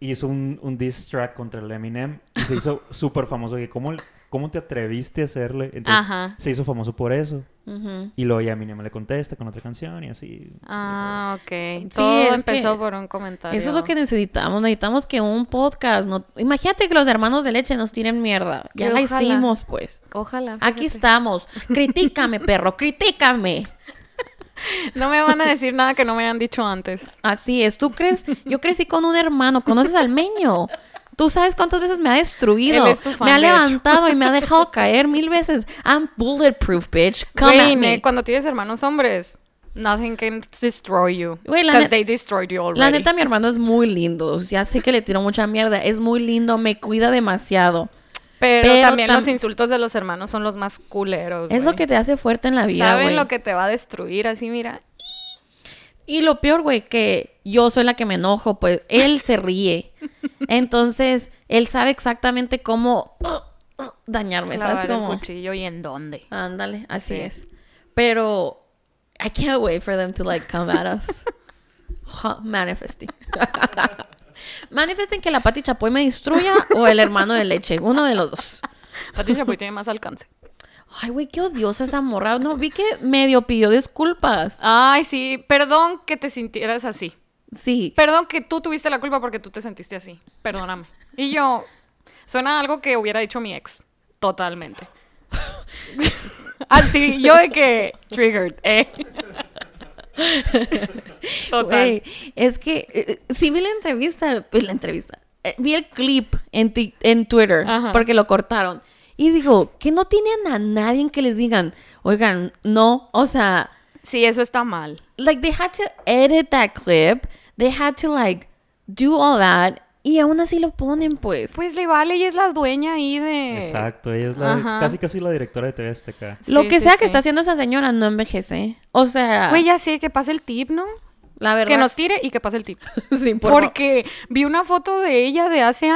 hizo un, un diss track contra el Eminem y se hizo súper famoso. Que ¿cómo, ¿Cómo te atreviste a hacerle? Entonces Ajá. se hizo famoso por eso. ujú. Y luego ya Eminem le contesta con otra canción y así. Ah, ok. Sí, Todo empezó por un comentario. Eso es lo que necesitamos. Necesitamos que un podcast... No... Imagínate que los hermanos de leche nos tiren mierda. Ya la hicimos, pues. Ojalá. Aquí estamos. Critícame, perro. Critícame. No me van a decir nada que no me hayan dicho antes. Así es. ¿Tú crees? Yo crecí con un hermano. ¿Conoces al meño? Tú sabes cuántas veces me ha destruido. Él es tu fan, me ha levantado y me ha dejado caer mil veces. I'm bulletproof, bitch. Come Güey, at me. cuando tienes hermanos hombres, nothing can destroy you. Güey, la Because they destroyed you already. La neta, mi hermano es muy lindo. Ya sé que le tiro mucha mierda. Es muy lindo. Me cuida demasiado. Pero, pero también tam- los insultos de los hermanos son los más culeros. Es lo que te hace fuerte en la vida, Saben güey. lo que te va a destruir, así mira. Y lo peor, güey, que yo soy la que me enojo, pues él se ríe. Entonces, él sabe exactamente cómo uh, uh, dañarme, ¿sabes? el cuchillo y en dónde. ándale, así Sí. es. Pero, I can't wait for them to, like, come at us. Manifesting. Manifesting que la Pati Chapoy me destruya o el hermano de leche. Uno de los dos. Pati Chapoy tiene más alcance. Ay, güey, qué odiosa esa morra. No, vi que medio pidió disculpas. Ay, sí. Perdón que te sintieras así. Sí. Perdón que tú tuviste la culpa porque tú te sentiste así. Perdóname. Y yo, suena a algo que hubiera dicho mi ex. Totalmente. Así, yo de que triggered, eh. Total. Güey, es que eh, sí vi la entrevista, pues la entrevista, eh, vi el clip en, Twitter Ajá. porque lo cortaron. Y digo, que no tienen a nadie en que les digan, oigan, no, o sea, Sí, eso está mal. like they had to edit that clip, they had to like do all that y aún así lo ponen pues. Pues le vale y es la dueña ahí de... Exacto, ella es la, Ajá. casi casi la directora de TV Azteca. lo que sí, sea que está haciendo esa señora no envejece. O sea, Güey, ya sé, que pase el tip, ¿no? la verdad. Que nos tire y que pase el tip. Sí, por favor. Porque vi una foto de ella de hace...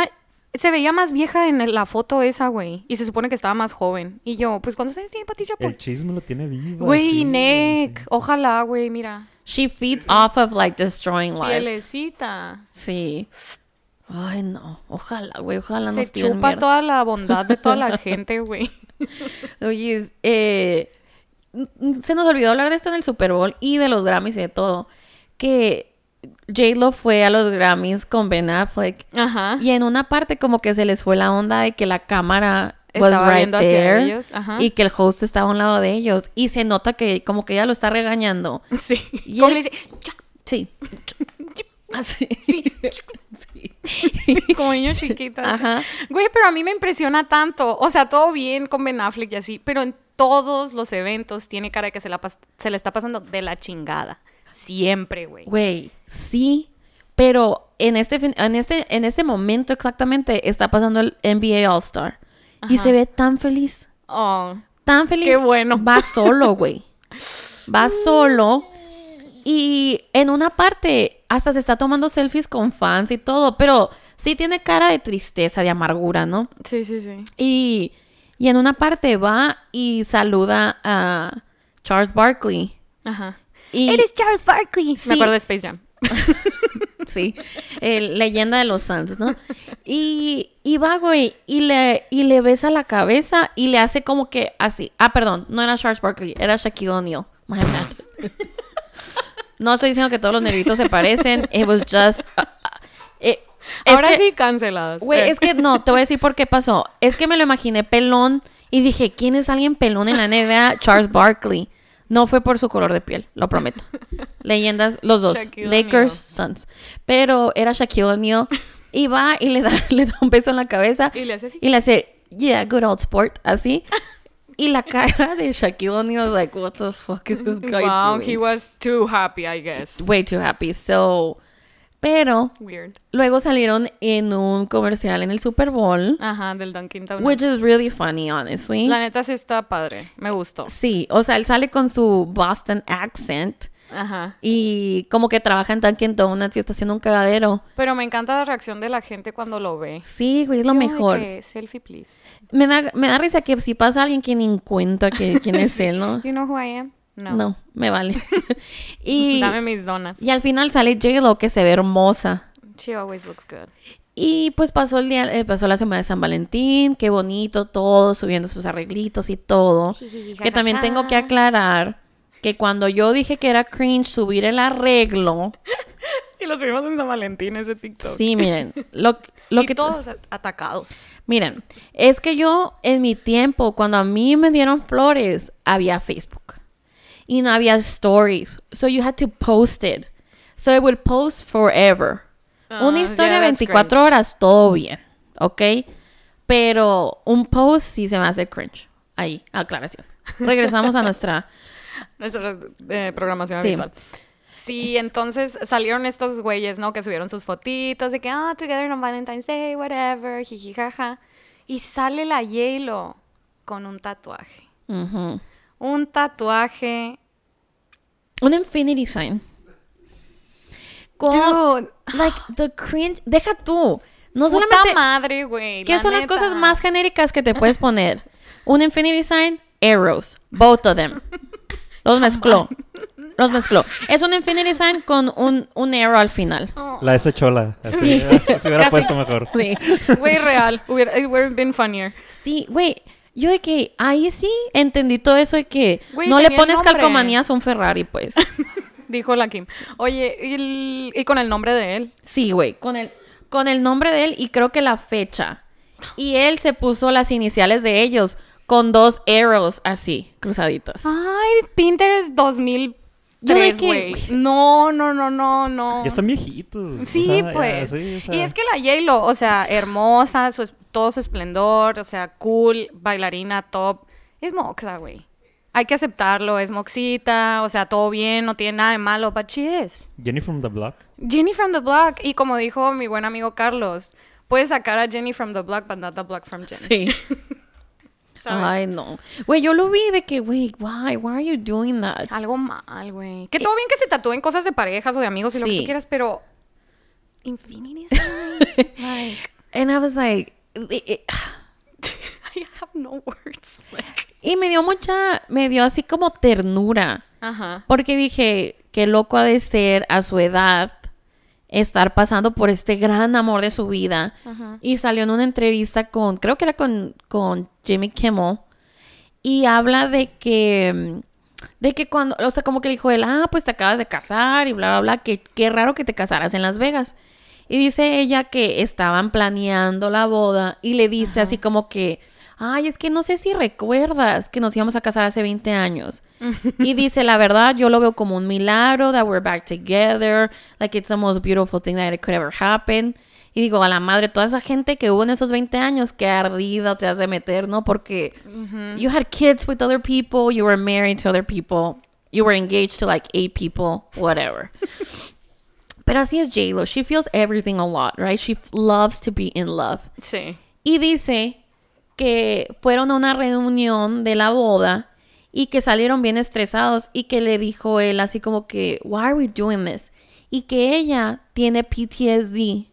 se veía más vieja en la foto esa, güey. Y se supone que estaba más joven. Y yo, pues, ¿cuántos años tiene Pati Chapoy? El chisme lo tiene vivo. Güey, sí, Nick. sí. Ojalá, güey, mira. She feeds off of like destroying lives. Pielecita. Sí. Ay, no. Ojalá, güey. Ojalá Se nos tiren chupa mierda. toda la bondad de toda la gente, güey. Oye, eh, se nos olvidó hablar de esto en el Super Bowl y de los Grammys y de todo. Que J-Lo fue a los Grammys con Ben Affleck. Ajá. Y en una parte como que se les fue la onda de que la cámara was Estaba right viendo hacia there ellos, ajá. y que el host estaba a un lado de ellos y se nota que como que ella lo está regañando. Sí. Y él- le dice, Sí. Así. Sí. como niño chiquito. Ajá. Güey, pero a mí me impresiona tanto. O sea, todo bien con Ben Affleck y así, pero en todos los eventos tiene cara de que se, la se le está pasando de la chingada. Siempre, güey. Güey, sí, pero en este, fin- en este, en este momento exactamente está pasando el NBA All Star y se ve tan feliz, Oh, tan feliz. Qué bueno. Va solo, güey. Va solo y en una parte hasta se está tomando selfies con fans y todo, pero sí tiene cara de tristeza, de amargura, ¿no? sí, sí, sí. Y, y en una parte va y saluda a Charles Barkley. Ajá. Y, Eres Charles Barkley. Sí. Me acuerdo de Space Jam. Sí, leyenda de los Suns, ¿no? Y, y va, güey, y le, y le besa la cabeza y le hace como que así. Ah, perdón, no era Charles Barkley, era Shaquille O'Neal. My bad. No estoy diciendo que todos los negritos se parecen. It was just... uh, uh, eh, Ahora que- sí, canceladas. Güey, Eh. es que no, te voy a decir por qué pasó. Es que me lo imaginé pelón y dije, ¿quién es alguien pelón en la NBA? Charles Barkley. No fue por su color de piel, lo prometo. Leyendas, los dos. Shaquille Lakers. Suns. Pero era Shaquille O'Neal. Y va y le da, le da un beso en la cabeza. Y le hace así. Y le hace, yeah, good old sport. Así. Y la cara de Shaquille O'Neal es like, what the fuck is this guy Wow, doing? he was too happy, I guess. Way too happy. So, pero Weird. luego salieron en un comercial en el Super Bowl. Ajá, del Dunkin' Donuts. Which is really funny, honestly. La neta sí está padre. Me gustó. Sí, o sea, él sale con su Boston accent Ajá. y como que trabaja en Dunkin' Donuts y está haciendo un cagadero. Pero me encanta la reacción de la gente cuando lo ve. Sí, güey, es lo Yo mejor. que, selfie, please. Me da, me da risa que si pasa alguien que ni cuenta que quién es él, ¿no? You know who I am? No. No, me vale. y, Dame mis donas. y al final sale J-Lo que se ve hermosa. She always looks good. Y pues pasó el día, eh, pasó la semana de San Valentín, qué bonito todo, subiendo sus arreglitos y todo. Que también tengo que aclarar que cuando yo dije que era cringe subir el arreglo, Y lo subimos en San Valentín ese TikTok. sí, miren, lo, lo y que todos atacados. miren, es que yo en mi tiempo cuando a mí me dieron flores había Facebook y no había stories, so you had to post it. So it would post forever. Una Ah, historia yeah, that's 24 cringe. horas, todo bien, ¿ok? Pero un post sí se me hace cringe. Ahí, aclaración. Regresamos a nuestra Nuestra eh, programación Sí. habitual. Sí, entonces salieron estos güeyes, ¿no? Que subieron sus fotitos de que, ah, together on Valentine's Day, whatever, jiji, jaja. Y sale la J-Lo con un tatuaje. Un tatuaje. Un infinity sign. Con, Dude, like, the cringe. Deja tú. No puta solamente. madre, güey. ¿Qué la son las cosas más genéricas que te puedes poner? Un infinity sign, arrows. Both of them. Los mezcló. Los mezcló. Es un infinity sign con un, un arrow al final. La S chola. Así, Sí. se hubiera Casi- puesto mejor. Sí. Güey, real. Hubiera, it would have been funnier. Sí, güey. Yo de que ahí sí entendí todo eso de que Güey, no le pones calcomanías a un Ferrari, pues. Dijo la Kim. Oye, y, el- y con el nombre de él. Sí, güey, con el, con el nombre de él y creo que la fecha. Y él se puso las iniciales de ellos con dos arrows así, cruzaditas. Ay, Pinterest 2003, que- güey. No, no, no, no, no. Ya están viejitos. Sí, O sea, ya, pues. sí, o sea, Y es que la J-Lo, o sea, hermosa, su todo su esplendor, o sea, cool, bailarina, top. Es moxa, güey. Hay que aceptarlo, es moxita, o sea, todo bien, no tiene nada de malo, but she is. Jenny from the Block. Jenny from the Block. Y como dijo mi buen amigo Carlos, puedes sacar a Jenny from the Block, but not the Block from Jenny. Sí. ¿sabes? Ay, no. Güey, yo lo vi de que, güey, why, why are you doing that? Algo mal, güey. Que todo bien que se tatúen cosas de parejas o de amigos y lo que tú quieras, pero... Infinity like... And I was like, I have no words. Like, y me dio mucha, me dio así como ternura. ajá. Porque dije, qué loco ha de ser a su edad estar pasando por este gran amor de su vida. Ajá. Y salió en una entrevista con, creo que era con, con Jimmy Kimmel. Y habla de que, de que cuando, o sea, como que le dijo él, ah, pues te acabas de casar y bla, bla, bla, que qué raro que te casaras en Las Vegas. Y dice ella que estaban planeando la boda y le dice así como que, ay, es que no sé si recuerdas que nos íbamos a casar hace 20 años. y dice, la verdad, yo lo veo como un milagro that we're back together, like it's the most beautiful thing that it could ever happen. Y digo, a la madre, toda esa gente que hubo en esos 20 años, qué ardida te has de meter, ¿no? Porque you had kids with other people, you were married to other people, you were engaged to like eight people, whatever. Pero así es J-Lo. She feels everything a lot, right? She loves to be in love. Sí. Y dice que fueron a una reunión de la boda y que salieron bien estresados y que le dijo él así como que, why are we doing this? Y que ella tiene PTSD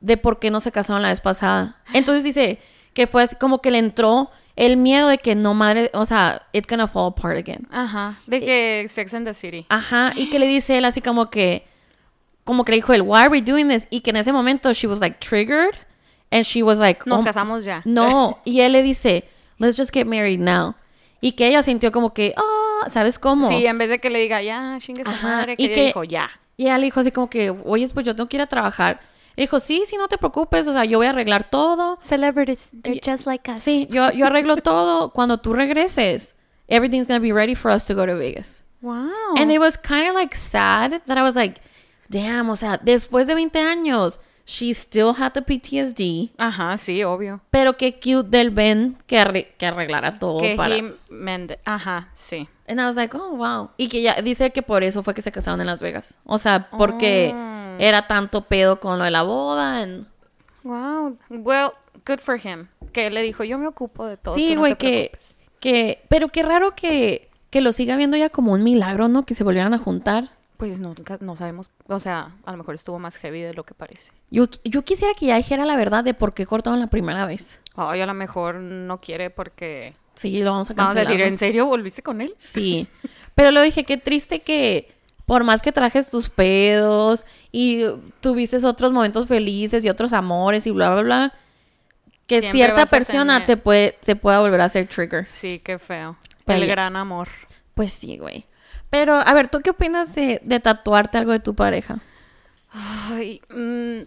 de por qué no se casaron la vez pasada. Entonces dice que fue así como que le entró el miedo de que no madre, o sea, it's gonna fall apart again. Ajá. De que Sex and the City. Ajá, y que le dice él así como que, como que le dijo él, why are we doing this? Y que en ese momento she was like triggered and she was like, Nos "Oh, casamos ya. no, y él le dice, let's just get married now. Y que ella sintió como que, ah, ¿sabes cómo? Sí, en vez de que le diga, ya, chingue su Ajá, madre, que y ella que- dijo, ya. Y ella le dijo así como que, oye, pues yo tengo que ir a trabajar. Y dijo, sí, sí, no te preocupes, o sea, yo voy a arreglar todo. Celebrities, they're just like us. Sí, yo, yo arreglo todo. Cuando tú regreses, everything's gonna be ready for us to go to Vegas. Wow. And it was kind of like sad that I was like, damn, o sea, después de 20 años, she still had the PTSD. Ajá, sí, obvio. Pero qué cute del Ben que, arre- que arreglara todo que para... he Ajá, sí. And I was like, oh, wow. Y que ya dice que por eso fue que se casaron en Las Vegas. O sea, porque Oh. era tanto pedo con lo de la boda. and- Wow. Well, good for him. Que le dijo, yo me ocupo de todo. Sí, no güey, te que, preocupes". que... Pero qué raro que, que lo siga viendo ya como un milagro, ¿no? Que se volvieran a juntar. Pues no, no sabemos. O sea, a lo mejor estuvo más heavy de lo que parece. Yo, yo quisiera que ya dijera la verdad de por qué cortaron la primera vez. Ay, a lo mejor no quiere porque. Sí, lo vamos a Vamos a cancelar. decir. ¿en serio volviste con él? Sí. Pero lo dije, qué triste que por más que trajes tus pedos y tuviste otros momentos felices y otros amores y bla, bla, bla, que Siempre cierta persona tener- te puede, te pueda volver a hacer trigger. Sí, qué feo. El gran amor. Pues sí, güey. Pero, a ver, ¿tú qué opinas de, de tatuarte algo de tu pareja? Ay, mm,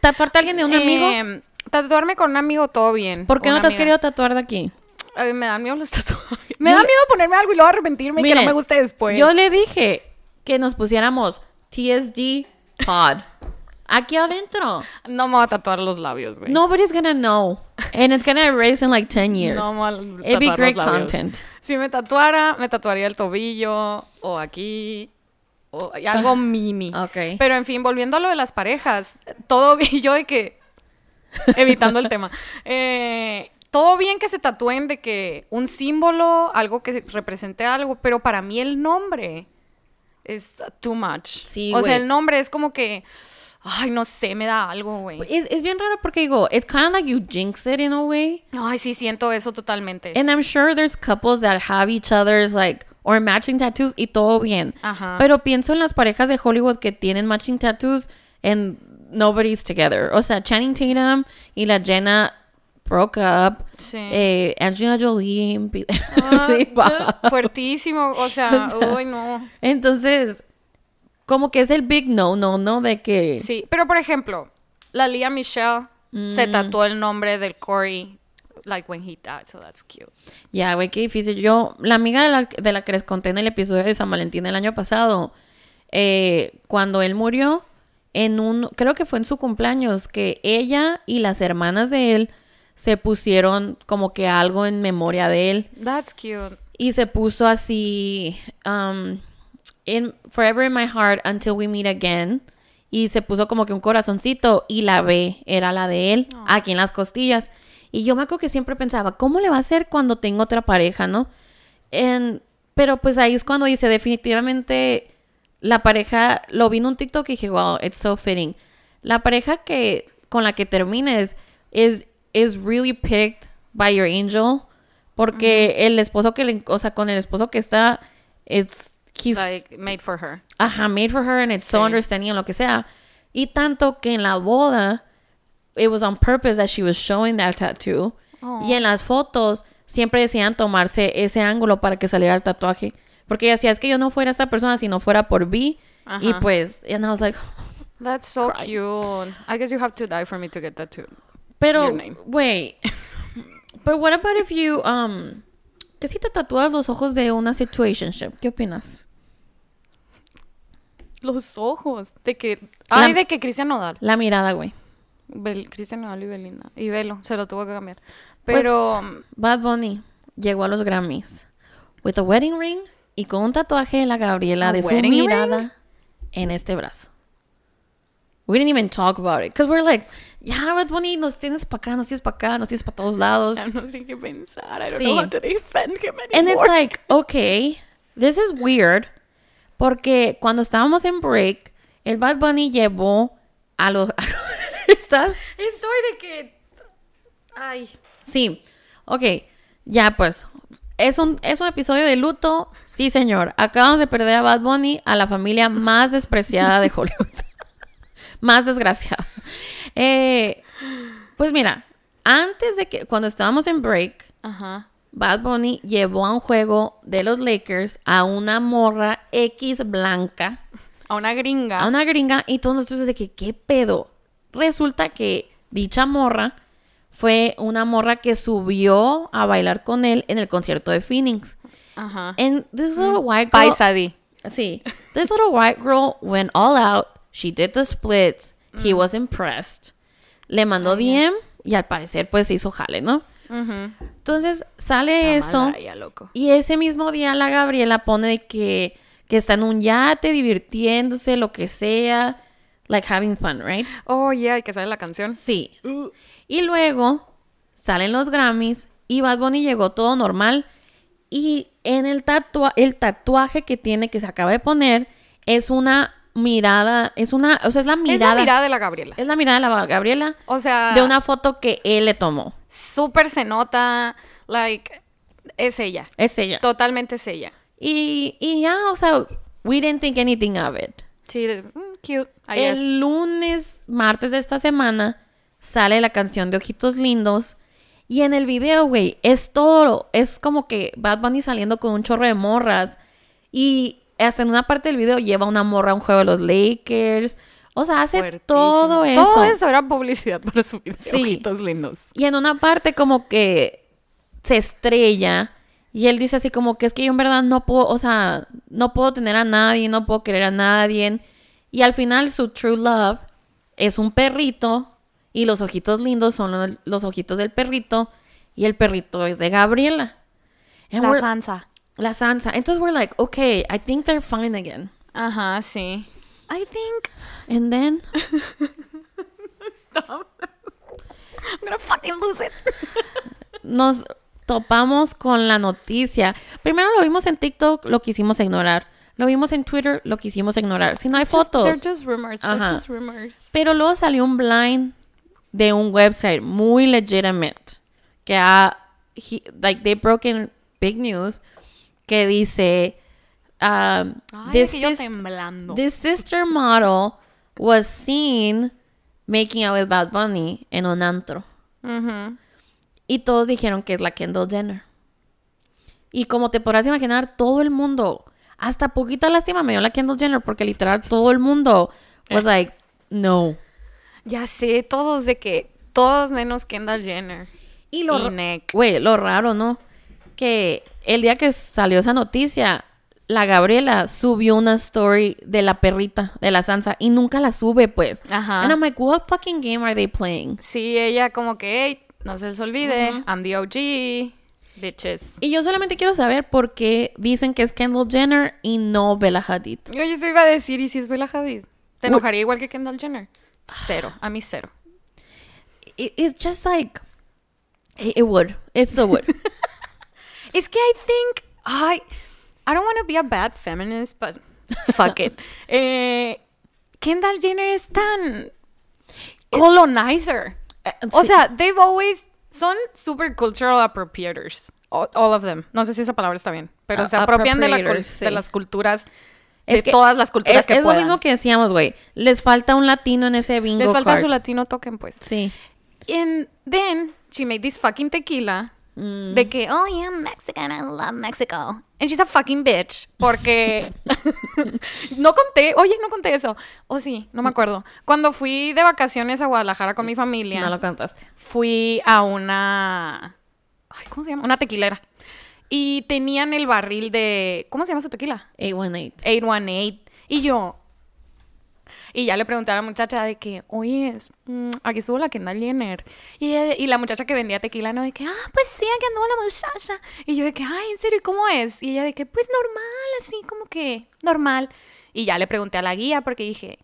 ¿Tatuarte a alguien de un amigo? em, tatuarme con un amigo, todo bien. ¿Por qué no te has querido tatuar de aquí? Ay, me dan miedo los tatuajes. Me da miedo ponerme algo y luego arrepentirme y que no Miren, me guste después. Yo le dije que nos pusiéramos TSD Pod. Aquí adentro. No me voy a tatuar los labios, güey. Nobody's gonna know. And it's gonna erase in like 10 years. No It'd be great content. Si me tatuara, me tatuaría el tobillo o aquí o algo mini. Ok. Pero en fin, volviendo a lo de las parejas, todo bien, yo de que, evitando el tema, eh, todo bien que se tatúen de que un símbolo, algo que represente algo, pero para mí el nombre es too much. Sí, o sea, el nombre es como que, ay, no sé, me da algo, güey. Es, es bien raro porque digo, it's kind of like you jinx it in a way. Ay, sí, siento eso totalmente. And I'm sure there's couples that have each other's like, or matching tattoos y todo bien. Ajá. Pero pienso en las parejas de Hollywood que tienen matching tattoos and nobody's together. O sea, Channing Tatum y la Jenna broke up. Sí. Eh, Angelina Jolie. Wow. fuertísimo, o sea, O sea, uy, no. Entonces, como que es el big no, no, no, de que... Sí, pero por ejemplo, la Lía Michelle se Mm. tatuó el nombre del Corey, like when he died, so that's cute. Ya, güey, qué difícil. Yo, la amiga de la, de la que les conté en el episodio de San Valentín el año pasado, eh, cuando él murió, en un, creo que fue en su cumpleaños, que ella y las hermanas de él se pusieron como que algo en memoria de él. That's cute. Y se puso así, um, in, Forever in my heart until we meet again. Y se puso como que un corazoncito y la B era la de él, aquí en las costillas. Y yo me acuerdo que siempre pensaba, ¿cómo le va a hacer cuando tengo otra pareja, no? En- pero pues ahí es cuando dice, definitivamente la pareja, lo vi en un TikTok y dije, wow, it's so fitting. la pareja que con la que termines is is really picked by your angel porque el esposo que le, o sea, con el esposo que está it's he's Like, made for her. ajá, made for her and it's so Sí. understanding lo que sea. Y tanto que en la boda it was on purpose that she was showing that tattoo. Oh. Y en las fotos siempre decían tomarse ese ángulo para que saliera el tatuaje. Porque ella decía, es que yo no fuera esta persona si no fuera por B. Y pues, and I was like, That's so Cry. cute. I guess you have to die for me to get that too. pero, wait. But what about if you, um, que si te tatúas los ojos de una situationship? ¿Qué opinas? Los ojos. De que. Ay, de que Cristian Nodal. La mirada, güey. Cristian Nodal y Belinda. Y Velo. Se lo tuvo que cambiar. Pues, Pero. Bad Bunny llegó a los Grammys with a wedding ring y con un tatuaje de la Gabriela ¿A de su wedding ring? mirada en este brazo. We didn't even talk about it because we're like, ya Bad Bunny, nos tienes para acá, nos tienes para acá, nos tienes para todos lados. ya no sé qué pensar. I don't Sí. know how to defend him anymore. And it's like, okay, this is weird porque cuando estábamos en break, el Bad Bunny llevó a los... ¿Estás? Estoy de que. Ay. Sí, ok, ya pues, es un, es un episodio de luto, sí señor, acabamos de perder a Bad Bunny, a la familia más despreciada de Hollywood, más desgraciada. Eh, pues mira, antes de que, cuando estábamos en break, Ajá. Bad Bunny llevó a un juego de los Lakers a una morra X blanca, A una gringa. a una gringa, y todos nosotros de que, ¿qué pedo? Resulta que dicha morra fue una morra que subió a bailar con él en el concierto de Phoenix. Ajá. And this little white girl, Paisa di. sí, this little white girl went all out. She did the splits. He was impressed. Le mandó DM y al parecer pues se hizo jale, ¿no? Entonces sale eso. Malaya, loco. Y ese mismo día la Gabriela pone de que, que está en un yate divirtiéndose, lo que sea, like having fun, right? Oh, yeah, que sale la canción. Sí. Y luego salen los Grammys y Bad Bunny llegó todo normal. Y en el, tatua el tatuaje que tiene, que se acaba de poner, es una mirada, es una, o sea, es la Es mirada. la mirada de la Gabriela. es la mirada de la Gabriela O sea, de una foto que él le tomó. súper se nota, like, es ella. Es ella. Totalmente es ella. Y, y ya, o sea, we didn't think anything of it. Sí, mm, cute. I guess. El lunes, martes de esta semana, sale la canción de Ojitos Lindos. Y en el video, güey, es todo, es como que Bad Bunny saliendo con un chorro de morras. Y hasta en una parte del video lleva una morra a un juego de los Lakers. O sea, hace Fuertísimo. todo eso. Todo eso era publicidad para su video. Sí. Ojitos lindos. Y en una parte como que se estrella. Y él dice así como que es que yo en verdad no puedo, o sea, no puedo tener a nadie, no puedo querer a nadie. Y al final su true love es un perrito y los ojitos lindos son lo- los ojitos del perrito y el perrito es de Gabriela. And La Sansa. La Sansa. Entonces we're like, okay, I think they're fine again. Ajá, sí. I think. And then Stop. I'm gonna fucking lose it. nos topamos con la noticia. Primero lo vimos en TikTok, lo quisimos ignorar. Lo vimos en Twitter, lo quisimos ignorar. Si no hay Just- they're fotos. just rumors. They're Ajá. just rumors. Pero luego salió un blind de un website muy legitimate que ha, he- like they broke in big news que dice um, Ay, this, sis- this sister model was seen making out with Bad Bunny en un antro. Y todos dijeron que es la Kendall Jenner. Y como te podrás imaginar, todo el mundo, hasta poquita lástima me dio la Kendall Jenner porque literal todo el mundo was like, no. Ya sé, todos de que. Todos menos Kendall Jenner. Y lo, güey, lo raro, ¿no? Que el día que salió esa noticia, la Gabriela subió una story de la perrita, de la Sansa, y nunca la sube, pues. Ajá. And I'm like, what fucking game are they playing? Sí, ella como que, hey, no se les olvide, I'm the OG, bitches. Y yo solamente quiero saber por qué dicen que es Kendall Jenner y no Bella Hadid. Oye, eso iba a decir, ¿y si es Bella Hadid? ¿Te Uy. enojaría igual que Kendall Jenner? Cero, a mí cero. it- it's just like it, it would it still would Es que I think, I, I don't want to be a bad feminist, but fuck it. Eh, Kendall Jenner es tan colonizer. Eh, O sea, they've always son super cultural appropriators. All, all of them. No sé si esa palabra está bien, pero se apropian de, la de las culturas, de Es que todas las culturas es, que es lo mismo que decíamos, güey. Les falta un latino en ese bingo Les falta card. su latino token, pues. Sí. And then she made this fucking tequila Mm. de que, oh yeah, I'm Mexican, I love Mexico. And she's a fucking bitch. Porque no conté, oye, no conté eso. O sí, no me acuerdo. Cuando fui de vacaciones a Guadalajara con mi familia, No lo cantaste. fui a una. Ay, ¿Cómo se llama? Una tequilera. Y tenían el barril de. ¿Cómo se llama su tequila? 818. 818. Y yo. Y ya le pregunté a la muchacha de que, oye, mm, aquí estuvo la Kendall Jenner. Y, ella- y la muchacha que vendía tequila, ¿no? De que, ah, pues sí, aquí anduvo la muchacha. Y yo de que, ay, ¿en serio? ¿Cómo es? Y ella de que, pues normal, así como que, normal. Y ya le pregunté a la guía porque dije,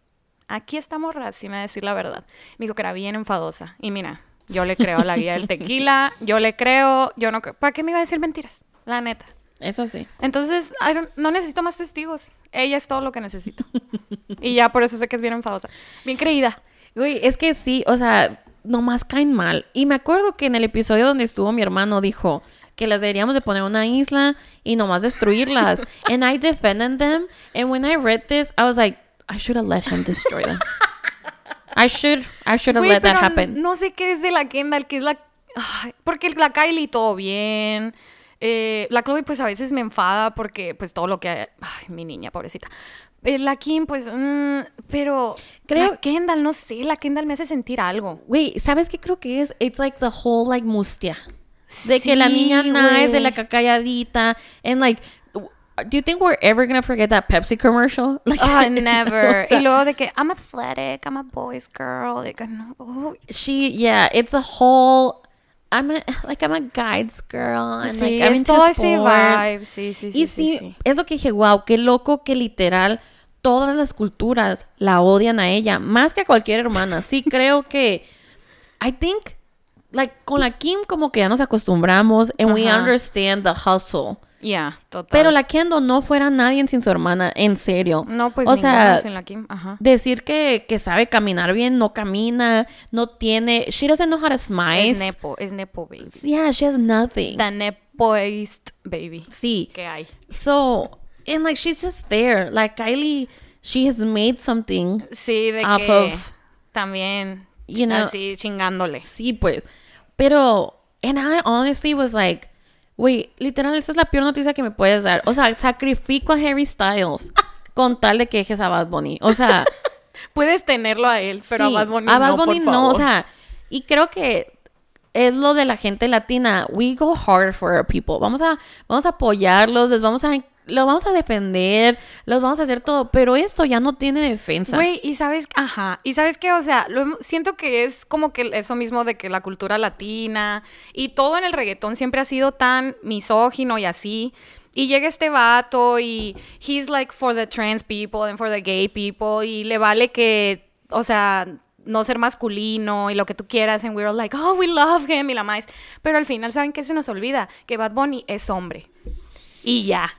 aquí esta morra, sí me va a decir la verdad. Me dijo que era bien enfadosa. Y mira, yo le creo a la guía del tequila, yo le creo, yo no creo. ¿Para qué me iba a decir mentiras? La neta. Eso sí. Entonces, no necesito más testigos. Ella es todo lo que necesito. y ya por eso sé que es bien enfadosa. Bien creída. Güey, es que sí, o sea, nomás caen mal. Y me acuerdo que en el episodio donde estuvo mi hermano dijo que las deberíamos de poner en una isla y nomás destruirlas. and I defended them. And when I read this, I was like, I should have let him destroy them. I should, I should have let that happen. No sé qué es de la Kendall, que es la. Ay, porque la Kylie todo bien. Eh, la Chloe, pues a veces me enfada porque, pues todo lo que. Ay, mi niña, pobrecita. Eh, la Kim, pues. mm, pero. Creo- La Kendall, no sé. La Kendall me hace sentir algo. Güey, ¿sabes qué creo que es? It's like the whole like mustia. De que la niña nice, de la güey. calladita. And like, do you think we're ever gonna forget that Pepsi commercial? Like, Ah, never. o sea, y luego de que I'm athletic, I'm a boys girl. No. oh, she yeah it's a whole i'm a like i'm a guides girl and Sí, like I'm into todo ese vibe. Sí, sí, sí. y sí, es lo que dije wow qué loco que literal todas las culturas la odian a ella más que a cualquier hermana sí creo que I think like con la Kim como que ya nos acostumbramos and we understand the hustle Ya, total. pero la Kendall no fuera nadie sin su hermana en serio No, pues o sea sin la Kim. Ajá. decir que, que sabe caminar bien, no camina, no tiene, she doesn't know how to smile. Es nepo, es nepo, baby. Yeah, she has nothing. The nepoist baby Sí. que hay. So, and like she's just there. Like Kylie, she has made something. Sí, de Off que of- también You know- así chingándole. Sí, pues. Pero, and I honestly was like, wait, literal, esta es la peor noticia que me puedes dar. O sea, sacrifico a Harry Styles con tal de que dejes a Bad Bunny. O sea, Puedes tenerlo a él, pero Sí, a Bad Bunny a Bad no, por Bunny no, o sea, y creo que es lo de la gente latina. We go hard for our people. Vamos a, vamos a apoyarlos, les vamos a, los vamos a defender, los vamos a hacer todo, pero esto ya no tiene defensa. Güey, y sabes, ajá, y sabes que, o sea, lo siento que es como que eso mismo de que la cultura latina y todo en el reggaetón siempre ha sido tan misógino y así. Y llega este vato y he's like for the trans people and for the gay people y le vale que, o sea, no ser masculino y lo que tú quieras and we're all like, oh, we love him y la más. Pero al final, ¿saben qué se nos olvida? Que Bad Bunny es hombre. Y ya.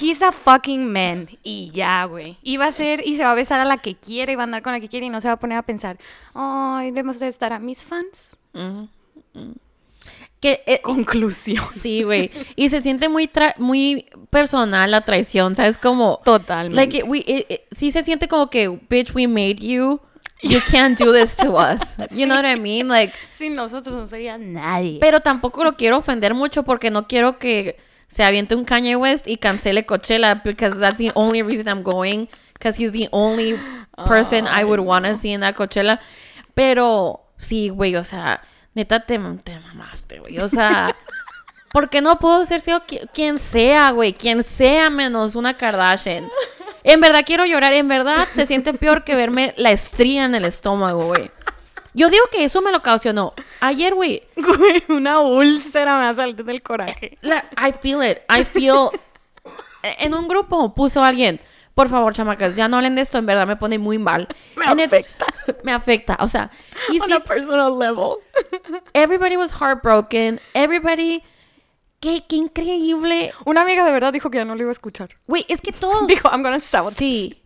He's a fucking man. Y ya, güey. Y va a ser, y se va a besar a la que quiere, y va a andar con la que quiere, y no se va a poner a pensar, ay, debemos de estar a mis fans. Que, eh, Conclusión. sí, güey. Y se siente muy, tra- muy personal la traición, ¿sabes? Como... Totalmente. Like, it- we, it- it- sí se siente como que, bitch, we made you. You can't do this to us. You know what I mean? Like, Sin nosotros no sería nadie. Pero tampoco lo quiero ofender mucho porque no quiero que se aviente un Kanye West y cancele Coachella because that's the only reason I'm going because he's the only person I would want to see in that Coachella. Pero sí, güey, o sea, neta te, te mamaste, güey. O sea, ¿por qué no puedo ser sido qui- quien sea, güey? Quien sea menos una Kardashian. En verdad quiero llorar, en verdad se siente peor que verme la estría en el estómago, güey. Yo digo que eso me lo ocasionó. Ayer, güey, Güey, una úlcera me va a salir del coraje. la- I feel it. I feel. en un grupo puso alguien. Por favor, chamacas, ya no hablen de esto. En verdad me pone muy mal. Me And afecta. me afecta. O sea, y On a personal level. everybody was heartbroken. Everybody. Qué, qué increíble. Una amiga de verdad dijo que ya no lo iba a escuchar. Güey, es que todos. Dijo, I'm gonna sabotage. Sí.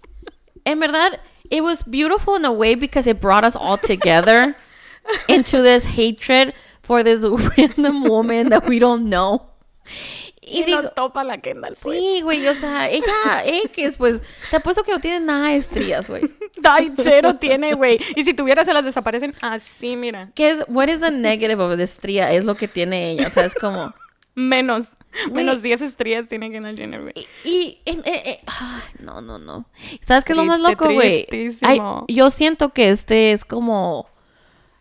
En verdad, it was beautiful in a way because it brought us all together into this hatred for this random woman that we don't know. Y, Y digo, nos topa la Kendall, pues. sí, güey, o sea, ella X, pues, te apuesto que no tiene nada de estrías, güey. Ay, cero tiene, güey. Y si tuviera, se las desaparecen así, mira. ¿Qué es, what is the negative of the estría? Es lo que tiene ella, o sea, es como... Menos. Güey. Menos 10 estrellas tiene Kendall Jenner, güey. Y, en- eh, eh, no, no, no. ¿Sabes qué es lo más loco, güey? Ay. Yo siento que este es como,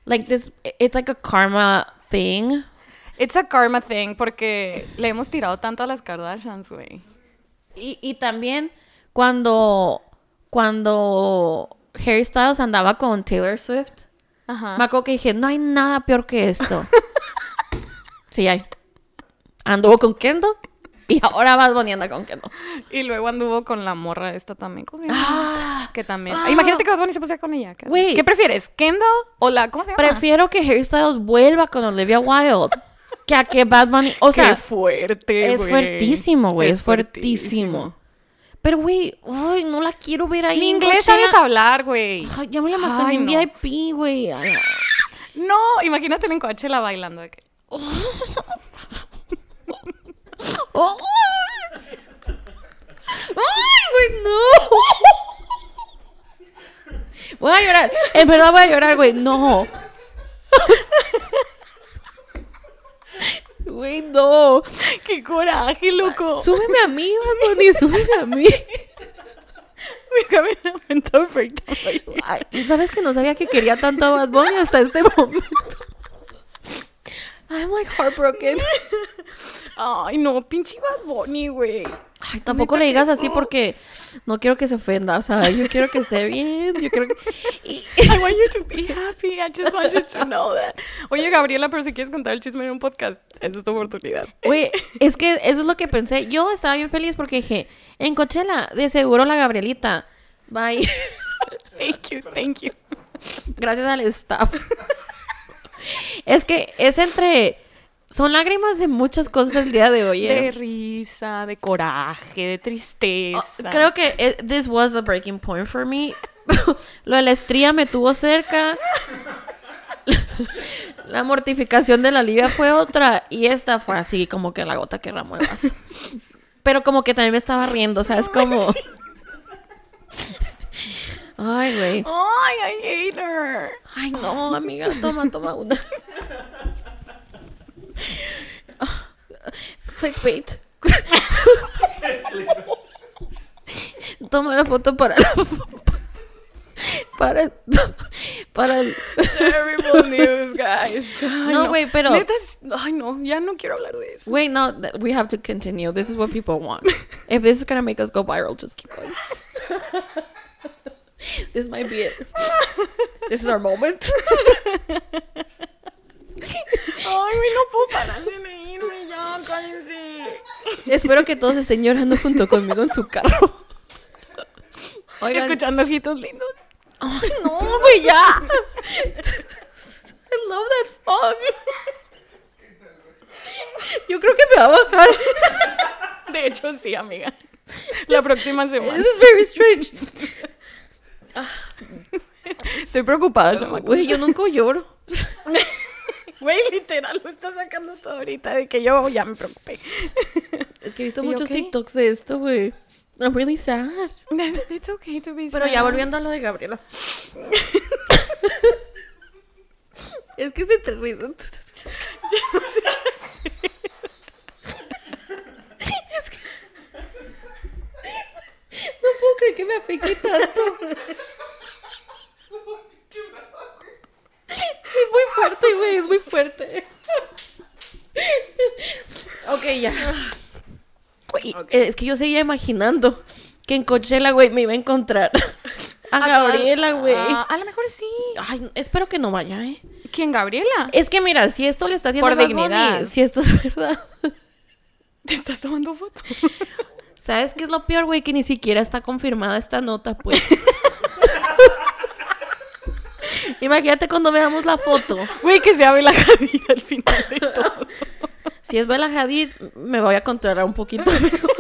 like this, it's like a karma thing. It's a karma thing porque le hemos tirado tanto a las Kardashians, güey. Y, y también cuando, cuando Harry Styles andaba con Taylor Swift, Ajá. me acuerdo que dije, no hay nada peor que esto. sí hay. Anduvo con Kendall y ahora va Bunny anda con Kendall. Y luego anduvo con la morra esta también. ¿Cómo se llama? Ah, que también. Ah. Imagínate que Bad Bunny se pusiera con ella. ¿Qué, Güey. ¿Qué prefieres? ¿Kendall o la. ¿Cómo se llama? prefiero que Harry Styles vuelva con Olivia Wilde que a que Bad Bunny, o sea, Qué fuerte, es fuertísimo, güey, es fuertísimo. Pero, güey, ay, no la quiero ver ahí. Ni inglés sabes hablar, güey. Ya me la Ay, en no. VIP, güey. No, imagínate en Coachella bailando. que- ¡Oh! ¡Ay, güey, no! Voy a llorar. En verdad voy a llorar, güey. No. Güey, no. ¡Qué coraje, loco! Súbeme a mí, Bad Bunny, súbeme a mí. Mi. Ay, ¿Sabes que no sabía que quería tanto a Bad Bunny hasta este momento? I'm like heartbroken. Ay, no, pinche Bad Bunny, güey. Ay, tampoco le digas así porque no quiero que se ofenda. O sea, yo quiero que esté bien. Yo quiero que... I want you to be happy. I just want you to know that. Oye, Gabriela, pero si quieres contar el chisme en un podcast, esa es tu oportunidad. Güey, es que eso es lo que pensé. Yo estaba bien feliz porque dije, en Coachella, de seguro la Gabrielita ir. Thank you, thank you. Gracias al staff. Es que es entre... Son lágrimas de muchas cosas el día de hoy. ¿eh? De risa, de coraje, de tristeza. Oh, Creo que eh, this was the breaking point for me. Lo de la estría me tuvo cerca. La mortificación de la Olivia fue otra. Y esta fue así como que la gota que ramó el vaso. Pero como que también me estaba riendo, ¿sabes? Como... Ay, güey. Ay, I hate her. Ay, no, amiga. Toma, toma una. Clickbait. Toma la foto para la... Para... Para el... Terrible news, guys. Ay, No, güey, pero- Neta es- Ay, no, ya no quiero hablar de eso. Wait, no, we have to continue. This is what people want. If this is gonna make us go viral, just keep going. this might be it. This is our moment. Ay, güey, no puedo parar de reírme ya, cállense. Espero que todos estén llorando junto conmigo en su carro. Oigan, Escuchando ojitos lindos. Ay, no, güey, ya. I love that song. Yo creo que me va a bajar. De hecho, sí, amiga. La próxima semana. This is very strange. Estoy preocupada, chamaco. Güey, yo nunca lloro. Güey, literal, lo está sacando todo ahorita de que yo ya me preocupé. Es que he visto ¿Y muchos ok? TikToks de esto, güey. I'm really sad. It's okay to be Pero ya volviendo a lo de Gabriela. es que se te risa. Es que... Creer que me afecte tanto. Es muy fuerte, güey, es muy fuerte. Ok, ya. Güey, es que yo seguía imaginando que en Coachella, güey, me iba a encontrar a A Gabriela, güey. Ah, a lo mejor sí. Ay, espero que no vaya, ¿eh? ¿Quién, Gabriela? Es que mira, si esto le está haciendo Por a dignidad. si esto es verdad. ¿Te estás tomando foto? ¿Sabes qué es lo peor, güey? Que ni siquiera está confirmada esta nota, pues. Imagínate cuando veamos la foto. Güey, que se abre la Hadid al final de todo. Si es Bella Hadid, me voy a encontrar un poquito mejor.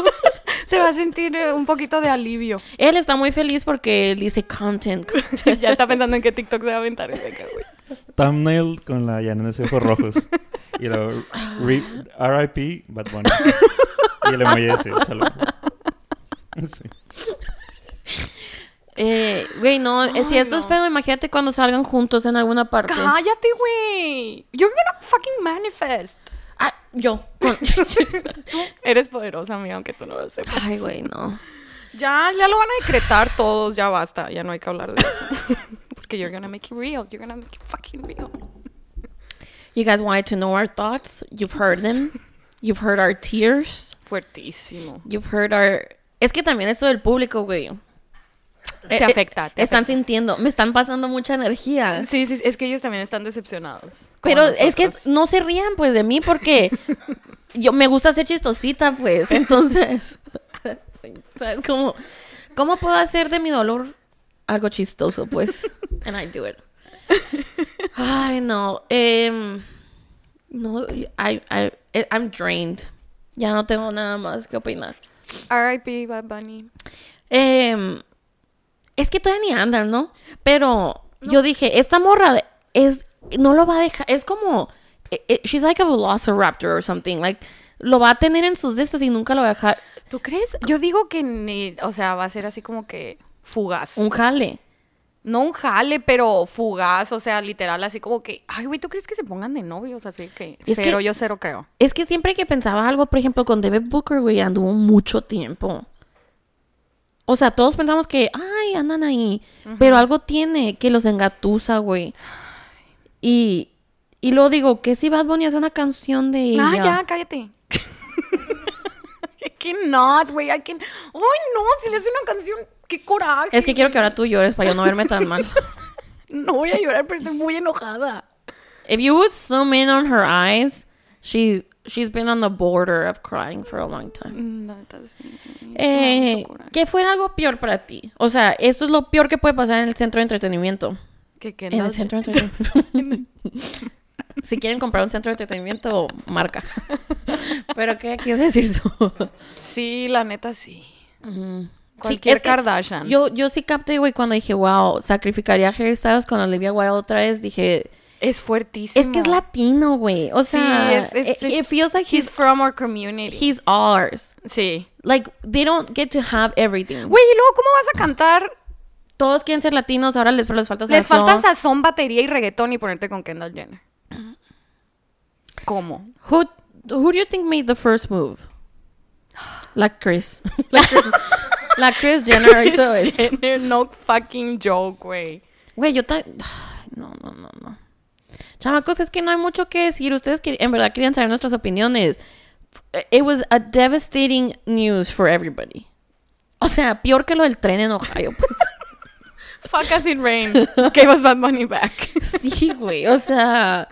Se va a sentir eh, un poquito de alivio. Él está muy feliz porque él dice content, content. ya está pensando en qué TikTok se va a aventar. güey. Thumbnail con la llana de ojos rojos. Y luego RIP Bad Bunny. Y el emoji ese, salud. Sí. Eh, güey, no, eh, si esto es feo, imagínate cuando salgan juntos en alguna parte. Cállate, güey. You're gonna fucking manifest. Ah, yo. con- Tú eres poderosa, amiga, aunque tú no lo sepas. Ay, güey, no. Ya, ya lo van a decretar todos, ya basta, ya no hay que hablar de eso. Porque you're gonna make it real, you're gonna make it fucking real. You guys wanted to know our thoughts. You've heard them. You've heard our tears. Fuertísimo. You've heard our... Es que también esto del público, güey. Te Eh, eh, afecta, te están afecta. sintiendo, me están pasando mucha energía. Sí, sí, es que ellos también están decepcionados. Pero es que no se rían, pues, de mí porque yo me gusta ser chistosita, pues. Entonces, ¿sabes cómo? ¿Cómo puedo hacer de mi dolor algo chistoso, pues? And I do it. Ay, no. em, no, I, I, eh, I'm drained. Ya no tengo nada más que opinar. R.I.P. Bad Bunny. Em, es que todavía ni andan, ¿no? Pero yo dije, esta morra es, no lo va a dejar, es como, eh, eh, she's like a velociraptor or something, like, lo va a tener en sus discos y nunca lo va a dejar ¿Tú crees? Yo digo que, ni- o sea, va a ser así como que fugaz. un jale. No un jale, pero fugaz, o sea, literal, así como que, ay, güey, ¿tú crees que se pongan de novios? Así que, Es cero, que- yo cero creo. Es que siempre que pensaba algo, por ejemplo, con David Booker, güey, anduvo mucho tiempo. O sea, todos pensamos que, ay, andan ahí. Pero algo tiene que los engatusa, güey. Y, y luego digo, que si Bad Bunny hace una canción de ella? Ah, ya, cállate. I cannot, güey, I can... Ay, no, si le hace una canción, qué coraje. Es que quiero que ahora tú llores para yo no verme tan mal. No voy a llorar, pero estoy muy enojada. If you would zoom in on her eyes, she she's been on the border of crying for a long time. Da Eh, que fuera algo peor para ti. O sea, esto es lo peor que puede pasar en el centro de entretenimiento. Que, que En el centro de entretenimiento. si quieren comprar un centro de entretenimiento, marca. Pero ¿qué quieres decir tú? Sí, la neta, sí. Ujú. Cualquier es que Kardashian. Yo, yo sí capté, güey, cuando dije, wow, sacrificaría a Harry Styles con Olivia Wilde otra vez. Dije, Es fuertísimo. es que es latino, güey. O Sí, sea, es- es- it, es- it feels like He's he's, from our community. he's ours. Sí. Like, they don't get to have everything. Güey, ¿y luego cómo vas a cantar? Todos quieren ser latinos, ahora les, les falta Les sazón. falta sazón, batería y reggaetón y ponerte con Kendall Jenner. ¿Cómo? Who, who do you think made the first move? La Chris. La Chris, la Chris Jenner hizo Kris eso. Jenner, no fucking joke, güey. Güey, yo ta- Ay, No, no, no, no. Chamacos, es que no hay mucho que decir. Ustedes que en verdad querían saber nuestras opiniones. It was a devastating news for everybody. O sea, peor que lo del tren en Ohio, pues. Fuck us in rain. Gave us Bad Money back. Sí, güey, o sea,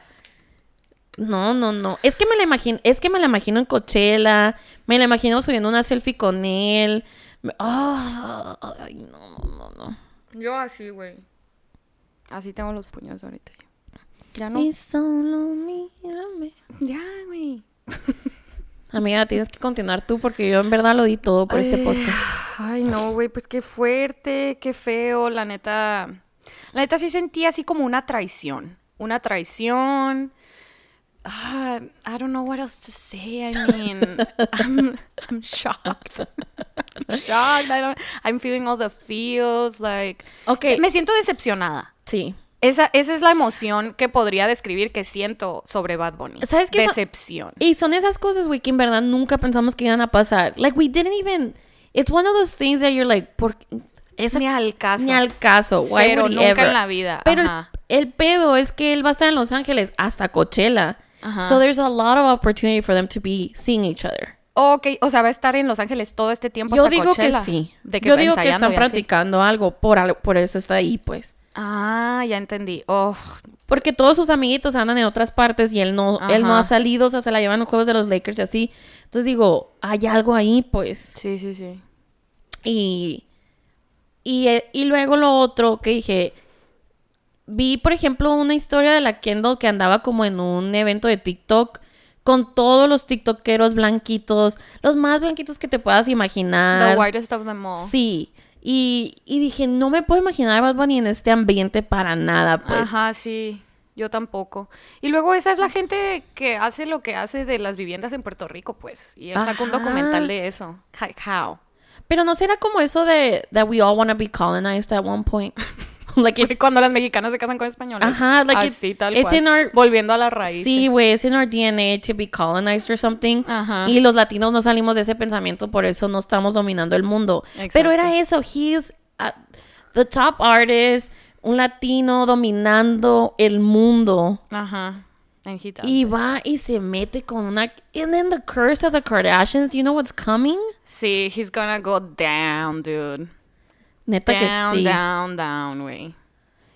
no, no, no. Es que me la imagino, es que me la imagino en Coachella, me la imagino subiendo una selfie con él. Me- Ah, ay, no, no, no, no. Yo así, güey. Así tengo los puños ahorita. Ya no. Y solo mírame. Ya, güey. Amiga, tienes que continuar tú porque yo en verdad lo di todo por este Ay, podcast. Ay, no, güey, pues qué fuerte, qué feo, la neta. La neta sí sentí así como una traición. Una traición. Ah, I don't know what else to say. I mean, I'm, I'm shocked. I'm shocked. I don't, I'm feeling all the feels. Like, Ok. me siento decepcionada. Sí. Esa, esa es la emoción que podría describir que siento sobre Bad Bunny. ¿Sabes qué? Decepción. Y son esas cosas, güey, que en verdad nunca pensamos que iban a pasar. Like, we didn't even... It's one of those things that you're like, ¿por? Esa Ni al caso. Ni al caso. Why Cero, nunca ever? en la vida. Pero el, el pedo es que él va a estar en Los Ángeles hasta Coachella. Ajá. So there's a lot of opportunity for them to be seeing each other. Ok, o sea, va a estar en Los Ángeles todo este tiempo Yo hasta digo Coachella? que sí. De que Yo digo que están practicando algo por, al- por eso está ahí, pues. Ah, ya entendí. Oh, Porque todos sus amiguitos andan en otras partes y él no, él no ha salido, o sea, se la llevan a los juegos de los Lakers y así. Entonces digo, hay algo ahí, pues. sí, sí, sí. Y, y, eh, y luego lo otro que dije, vi por ejemplo una historia de la Kendall que andaba como en un evento de TikTok con todos los tiktokeros blanquitos, los más blanquitos que te puedas imaginar. The whitest of them all. Sí. Y, y dije, no me puedo imaginar a Bad Bunny en este ambiente para nada, pues. Ajá, sí. Yo tampoco. Y luego esa es la gente que hace lo que hace de las viviendas en Puerto Rico, pues. Y él sacó un documental de eso. How. Pero no será como eso de that we all want to be colonized at one point. like it's Cuando las mexicanas se casan con españoles. Ajá, like it's- Así, tal it's cual. in our- Volviendo a la raíz. Sí, güey, es in our DNA to be colonized or something. Ajá. Y los latinos no salimos de ese pensamiento, por eso no estamos dominando el mundo. Pero era eso, he's uh, the top artist, un latino dominando el mundo. Ajá. And he. Y va y se mete con una... And then the curse of the Kardashians, do you know what's coming? Sí, he's gonna go down, dude. Neta Down, que sí. down, down, güey.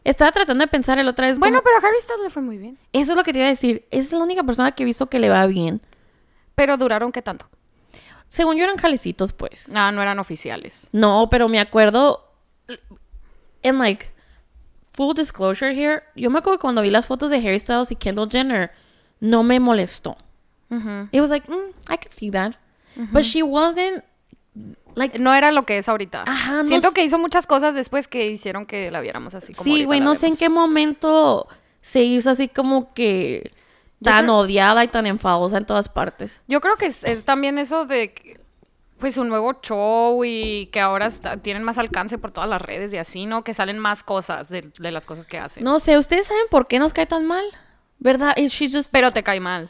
Estaba tratando de pensar el otra vez Bueno, como- pero a Harry Styles le fue muy bien. Eso es lo que te iba a decir. Esa es la única persona que he visto que le va bien. Pero duraron qué tanto. Según yo eran jalecitos, pues. No, no eran oficiales. No, pero me acuerdo. And like, full disclosure here. Yo me acuerdo que cuando vi las fotos de Harry Styles y Kendall Jenner, no me molestó. It was like, mm, I could see that. But she wasn't. Like, No era lo que es ahorita. Ajá, no Siento que hizo muchas cosas después que hicieron que la viéramos así como sí, güey, no sé en qué momento se hizo así como que tan creo- odiada y tan enfadosa en todas partes. Yo creo que es, es también eso de pues un nuevo show y que ahora está- tienen más alcance por todas las redes y así, ¿no? Que salen más cosas de, de las cosas que hacen. No sé, ¿ustedes saben por qué nos cae tan mal? ¿Verdad? Just Pero te cae mal.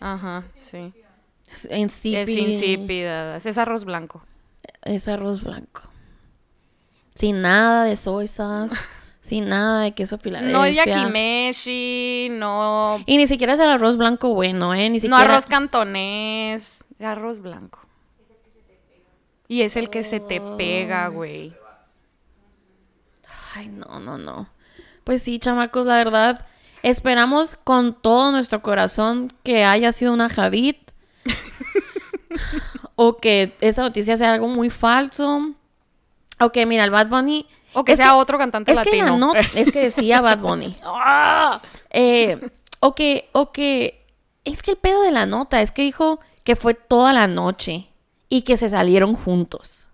Ajá, sí. insípida. Es insípida. Es arroz blanco. Es arroz blanco. Sin nada de soy sauce. sin nada de queso Filadelfia. No yakimeshi, no, Y ni siquiera es el arroz blanco bueno, ¿eh? Ni no arroz cantonés. Arroz blanco. Y es el que se te pega, güey. Ay, no, no, no. Pues sí, chamacos, la verdad. Esperamos con todo nuestro corazón que haya sido una Javid. o que esta noticia sea algo muy falso. O que, mira, el Bad Bunny... O que es sea otro cantante es que la latino. not- es que decía Bad Bunny. ¡Ah! Eh, o que, o que, es que el pedo de la nota es que dijo que fue toda la noche y que se salieron juntos.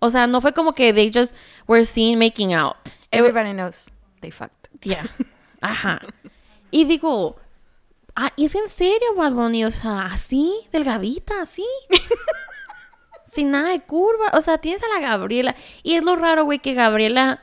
O sea, no fue como que they just were seen making out. Everybody knows they fucked. Yeah. Ajá. Y digo, ah, ¿es en serio, Bad Bunny? O sea, así, delgadita, así. Sin nada de curva. O sea, tienes a la Gabriela. Y es lo raro, güey, que Gabriela.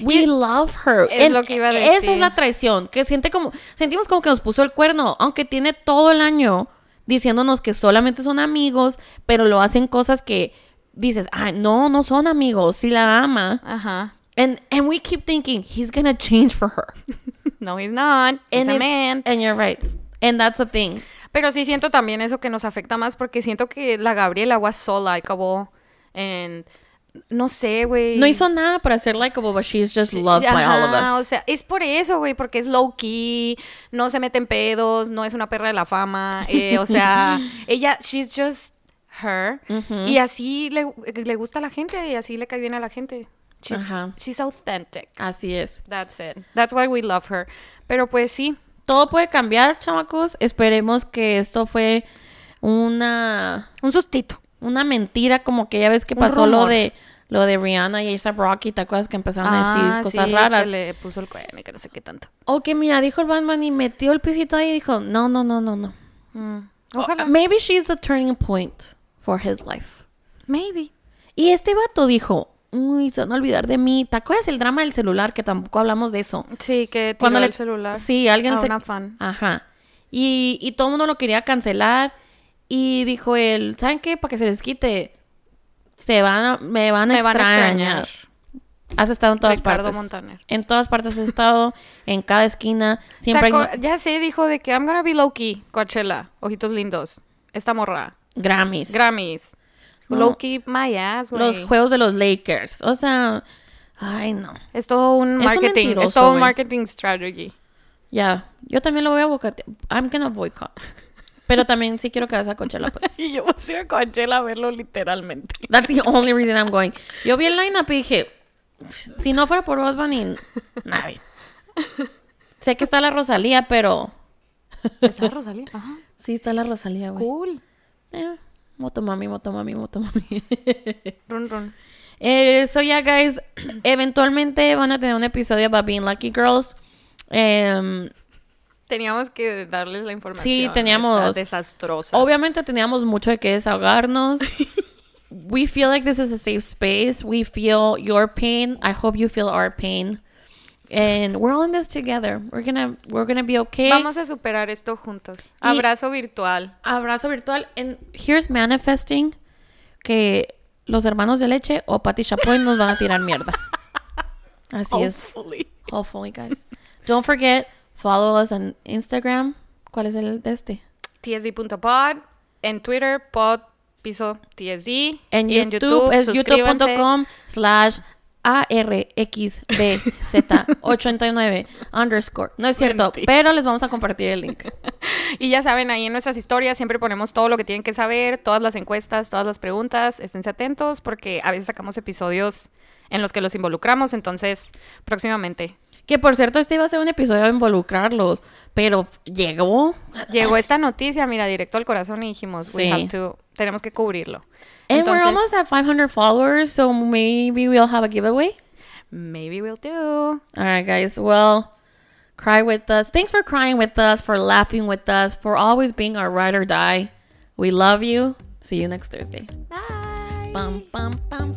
We love her. Es lo que iba a Esa decir. es la traición. Que siente como. Sentimos como que nos puso el cuerno. Aunque tiene todo el año diciéndonos que solamente son amigos. Pero lo hacen cosas que dices, ah, no, no son amigos. Si la ama. Ajá. And, and we keep thinking, he's gonna change for her. No, he's not. He's And a man. And you're right. And that's the thing. Pero sí siento también eso que nos afecta más porque siento que la Gabriela was so likable and no sé, güey. No hizo nada para ser likable, but she's just loved by all of Ajá, us. O sea, es por eso, güey, porque es low key, no se mete en pedos, no es una perra de la fama, eh, o sea, ella, she's just her y así le, le gusta a la gente y así le cae bien a la gente. She's, Ajá. she's authentic. Así es. That's it. That's why we love her. Pero pues sí, Todo puede cambiar, chamacos. Esperemos que esto fue una, un sustito. una mentira, como que ya ves que pasó lo de lo de Rihanna y A$AP Rocky, ¿te acuerdas que empezaron a decir Ah, cosas sí, raras? Que le puso el cuerno y que no sé qué tanto. O que mira, dijo el Batman y metió el pisito ahí y dijo, no, no, no, no, no. Mm. Ojalá. Maybe she's the turning point for his life. Maybe. Y este vato dijo, uy, se van a olvidar de mí. ¿Te acuerdas el drama del celular? Que tampoco hablamos de eso. Sí, que Cuando le- el celular. Sí, alguien a se... una fan. Ajá. Y, y todo el mundo lo quería cancelar. Y dijo él, ¿saben qué? Para que se les quite, se van a- me van a Me van a extrañar. Has estado en todas Ricardo partes. Montaner. En todas partes has estado, en cada esquina. Siempre hay ya sé, dijo de que I'm gonna be low key, Coachella, ojitos lindos. Esta morra. Grammys. Grammys. No. Low key my ass, güey. los juegos de los Lakers. O sea, ay no. Es todo un marketing. es mentiroso, todo un marketing strategy. Ya, yo también lo voy a boicotear. I'm gonna boycott. Pero también sí quiero que vayas a Coachella, pues. Y yo voy a ir a Coachella a verlo literalmente. That's the only reason I'm going. Yo vi el lineup y dije, si no fuera por Bad Bunny, nadie. Sé que está la Rosalía, pero ¿Está Rosalía? Ajá. Sí, está la Rosalía, güey. Cool. Eh, motomami, motomami, motomami. Run, run. Eh, so yeah, guys, eventualmente van a tener un episodio about being lucky girls. Em, Teníamos que darles la información. Sí, teníamos- desastrosa. obviamente teníamos mucho de qué desahogarnos. we feel like this is a safe space. We feel your pain. I hope you feel our pain. And we're all in this together. We're gonna we're gonna be okay. Vamos a superar esto juntos. Y- Abrazo virtual. Abrazo virtual. And here's manifesting que los hermanos de leche o Pati Chapoy nos van a tirar mierda. Así es. Hopefully. Hopefully, guys. Don't forget, follow us on Instagram. ¿Cuál es el de este? tsd.pod. En Twitter, pod, piso, tsd. En Y YouTube, es youtube.com slash ARXBZ89 underscore. No es cierto, pero les vamos a compartir el link. Y ya saben, ahí en nuestras historias siempre ponemos todo lo que tienen que saber, todas las encuestas, todas las preguntas. Esténse atentos porque a veces sacamos episodios en los que los involucramos. Entonces, próximamente. Que por cierto, este iba a ser un episodio de involucrarlos, pero llegó. Llegó esta noticia, mira, directo al corazón y dijimos, we Sí. have to, tenemos que cubrirlo. And we're Entonces, almost at 500 followers, so maybe we'll have a giveaway. maybe we'll do. All right, guys. Well, cry with us. Thanks for crying with us, for laughing with us, for always being our ride or die. We love you. See you next Thursday. Bye. Bum, bum, bum.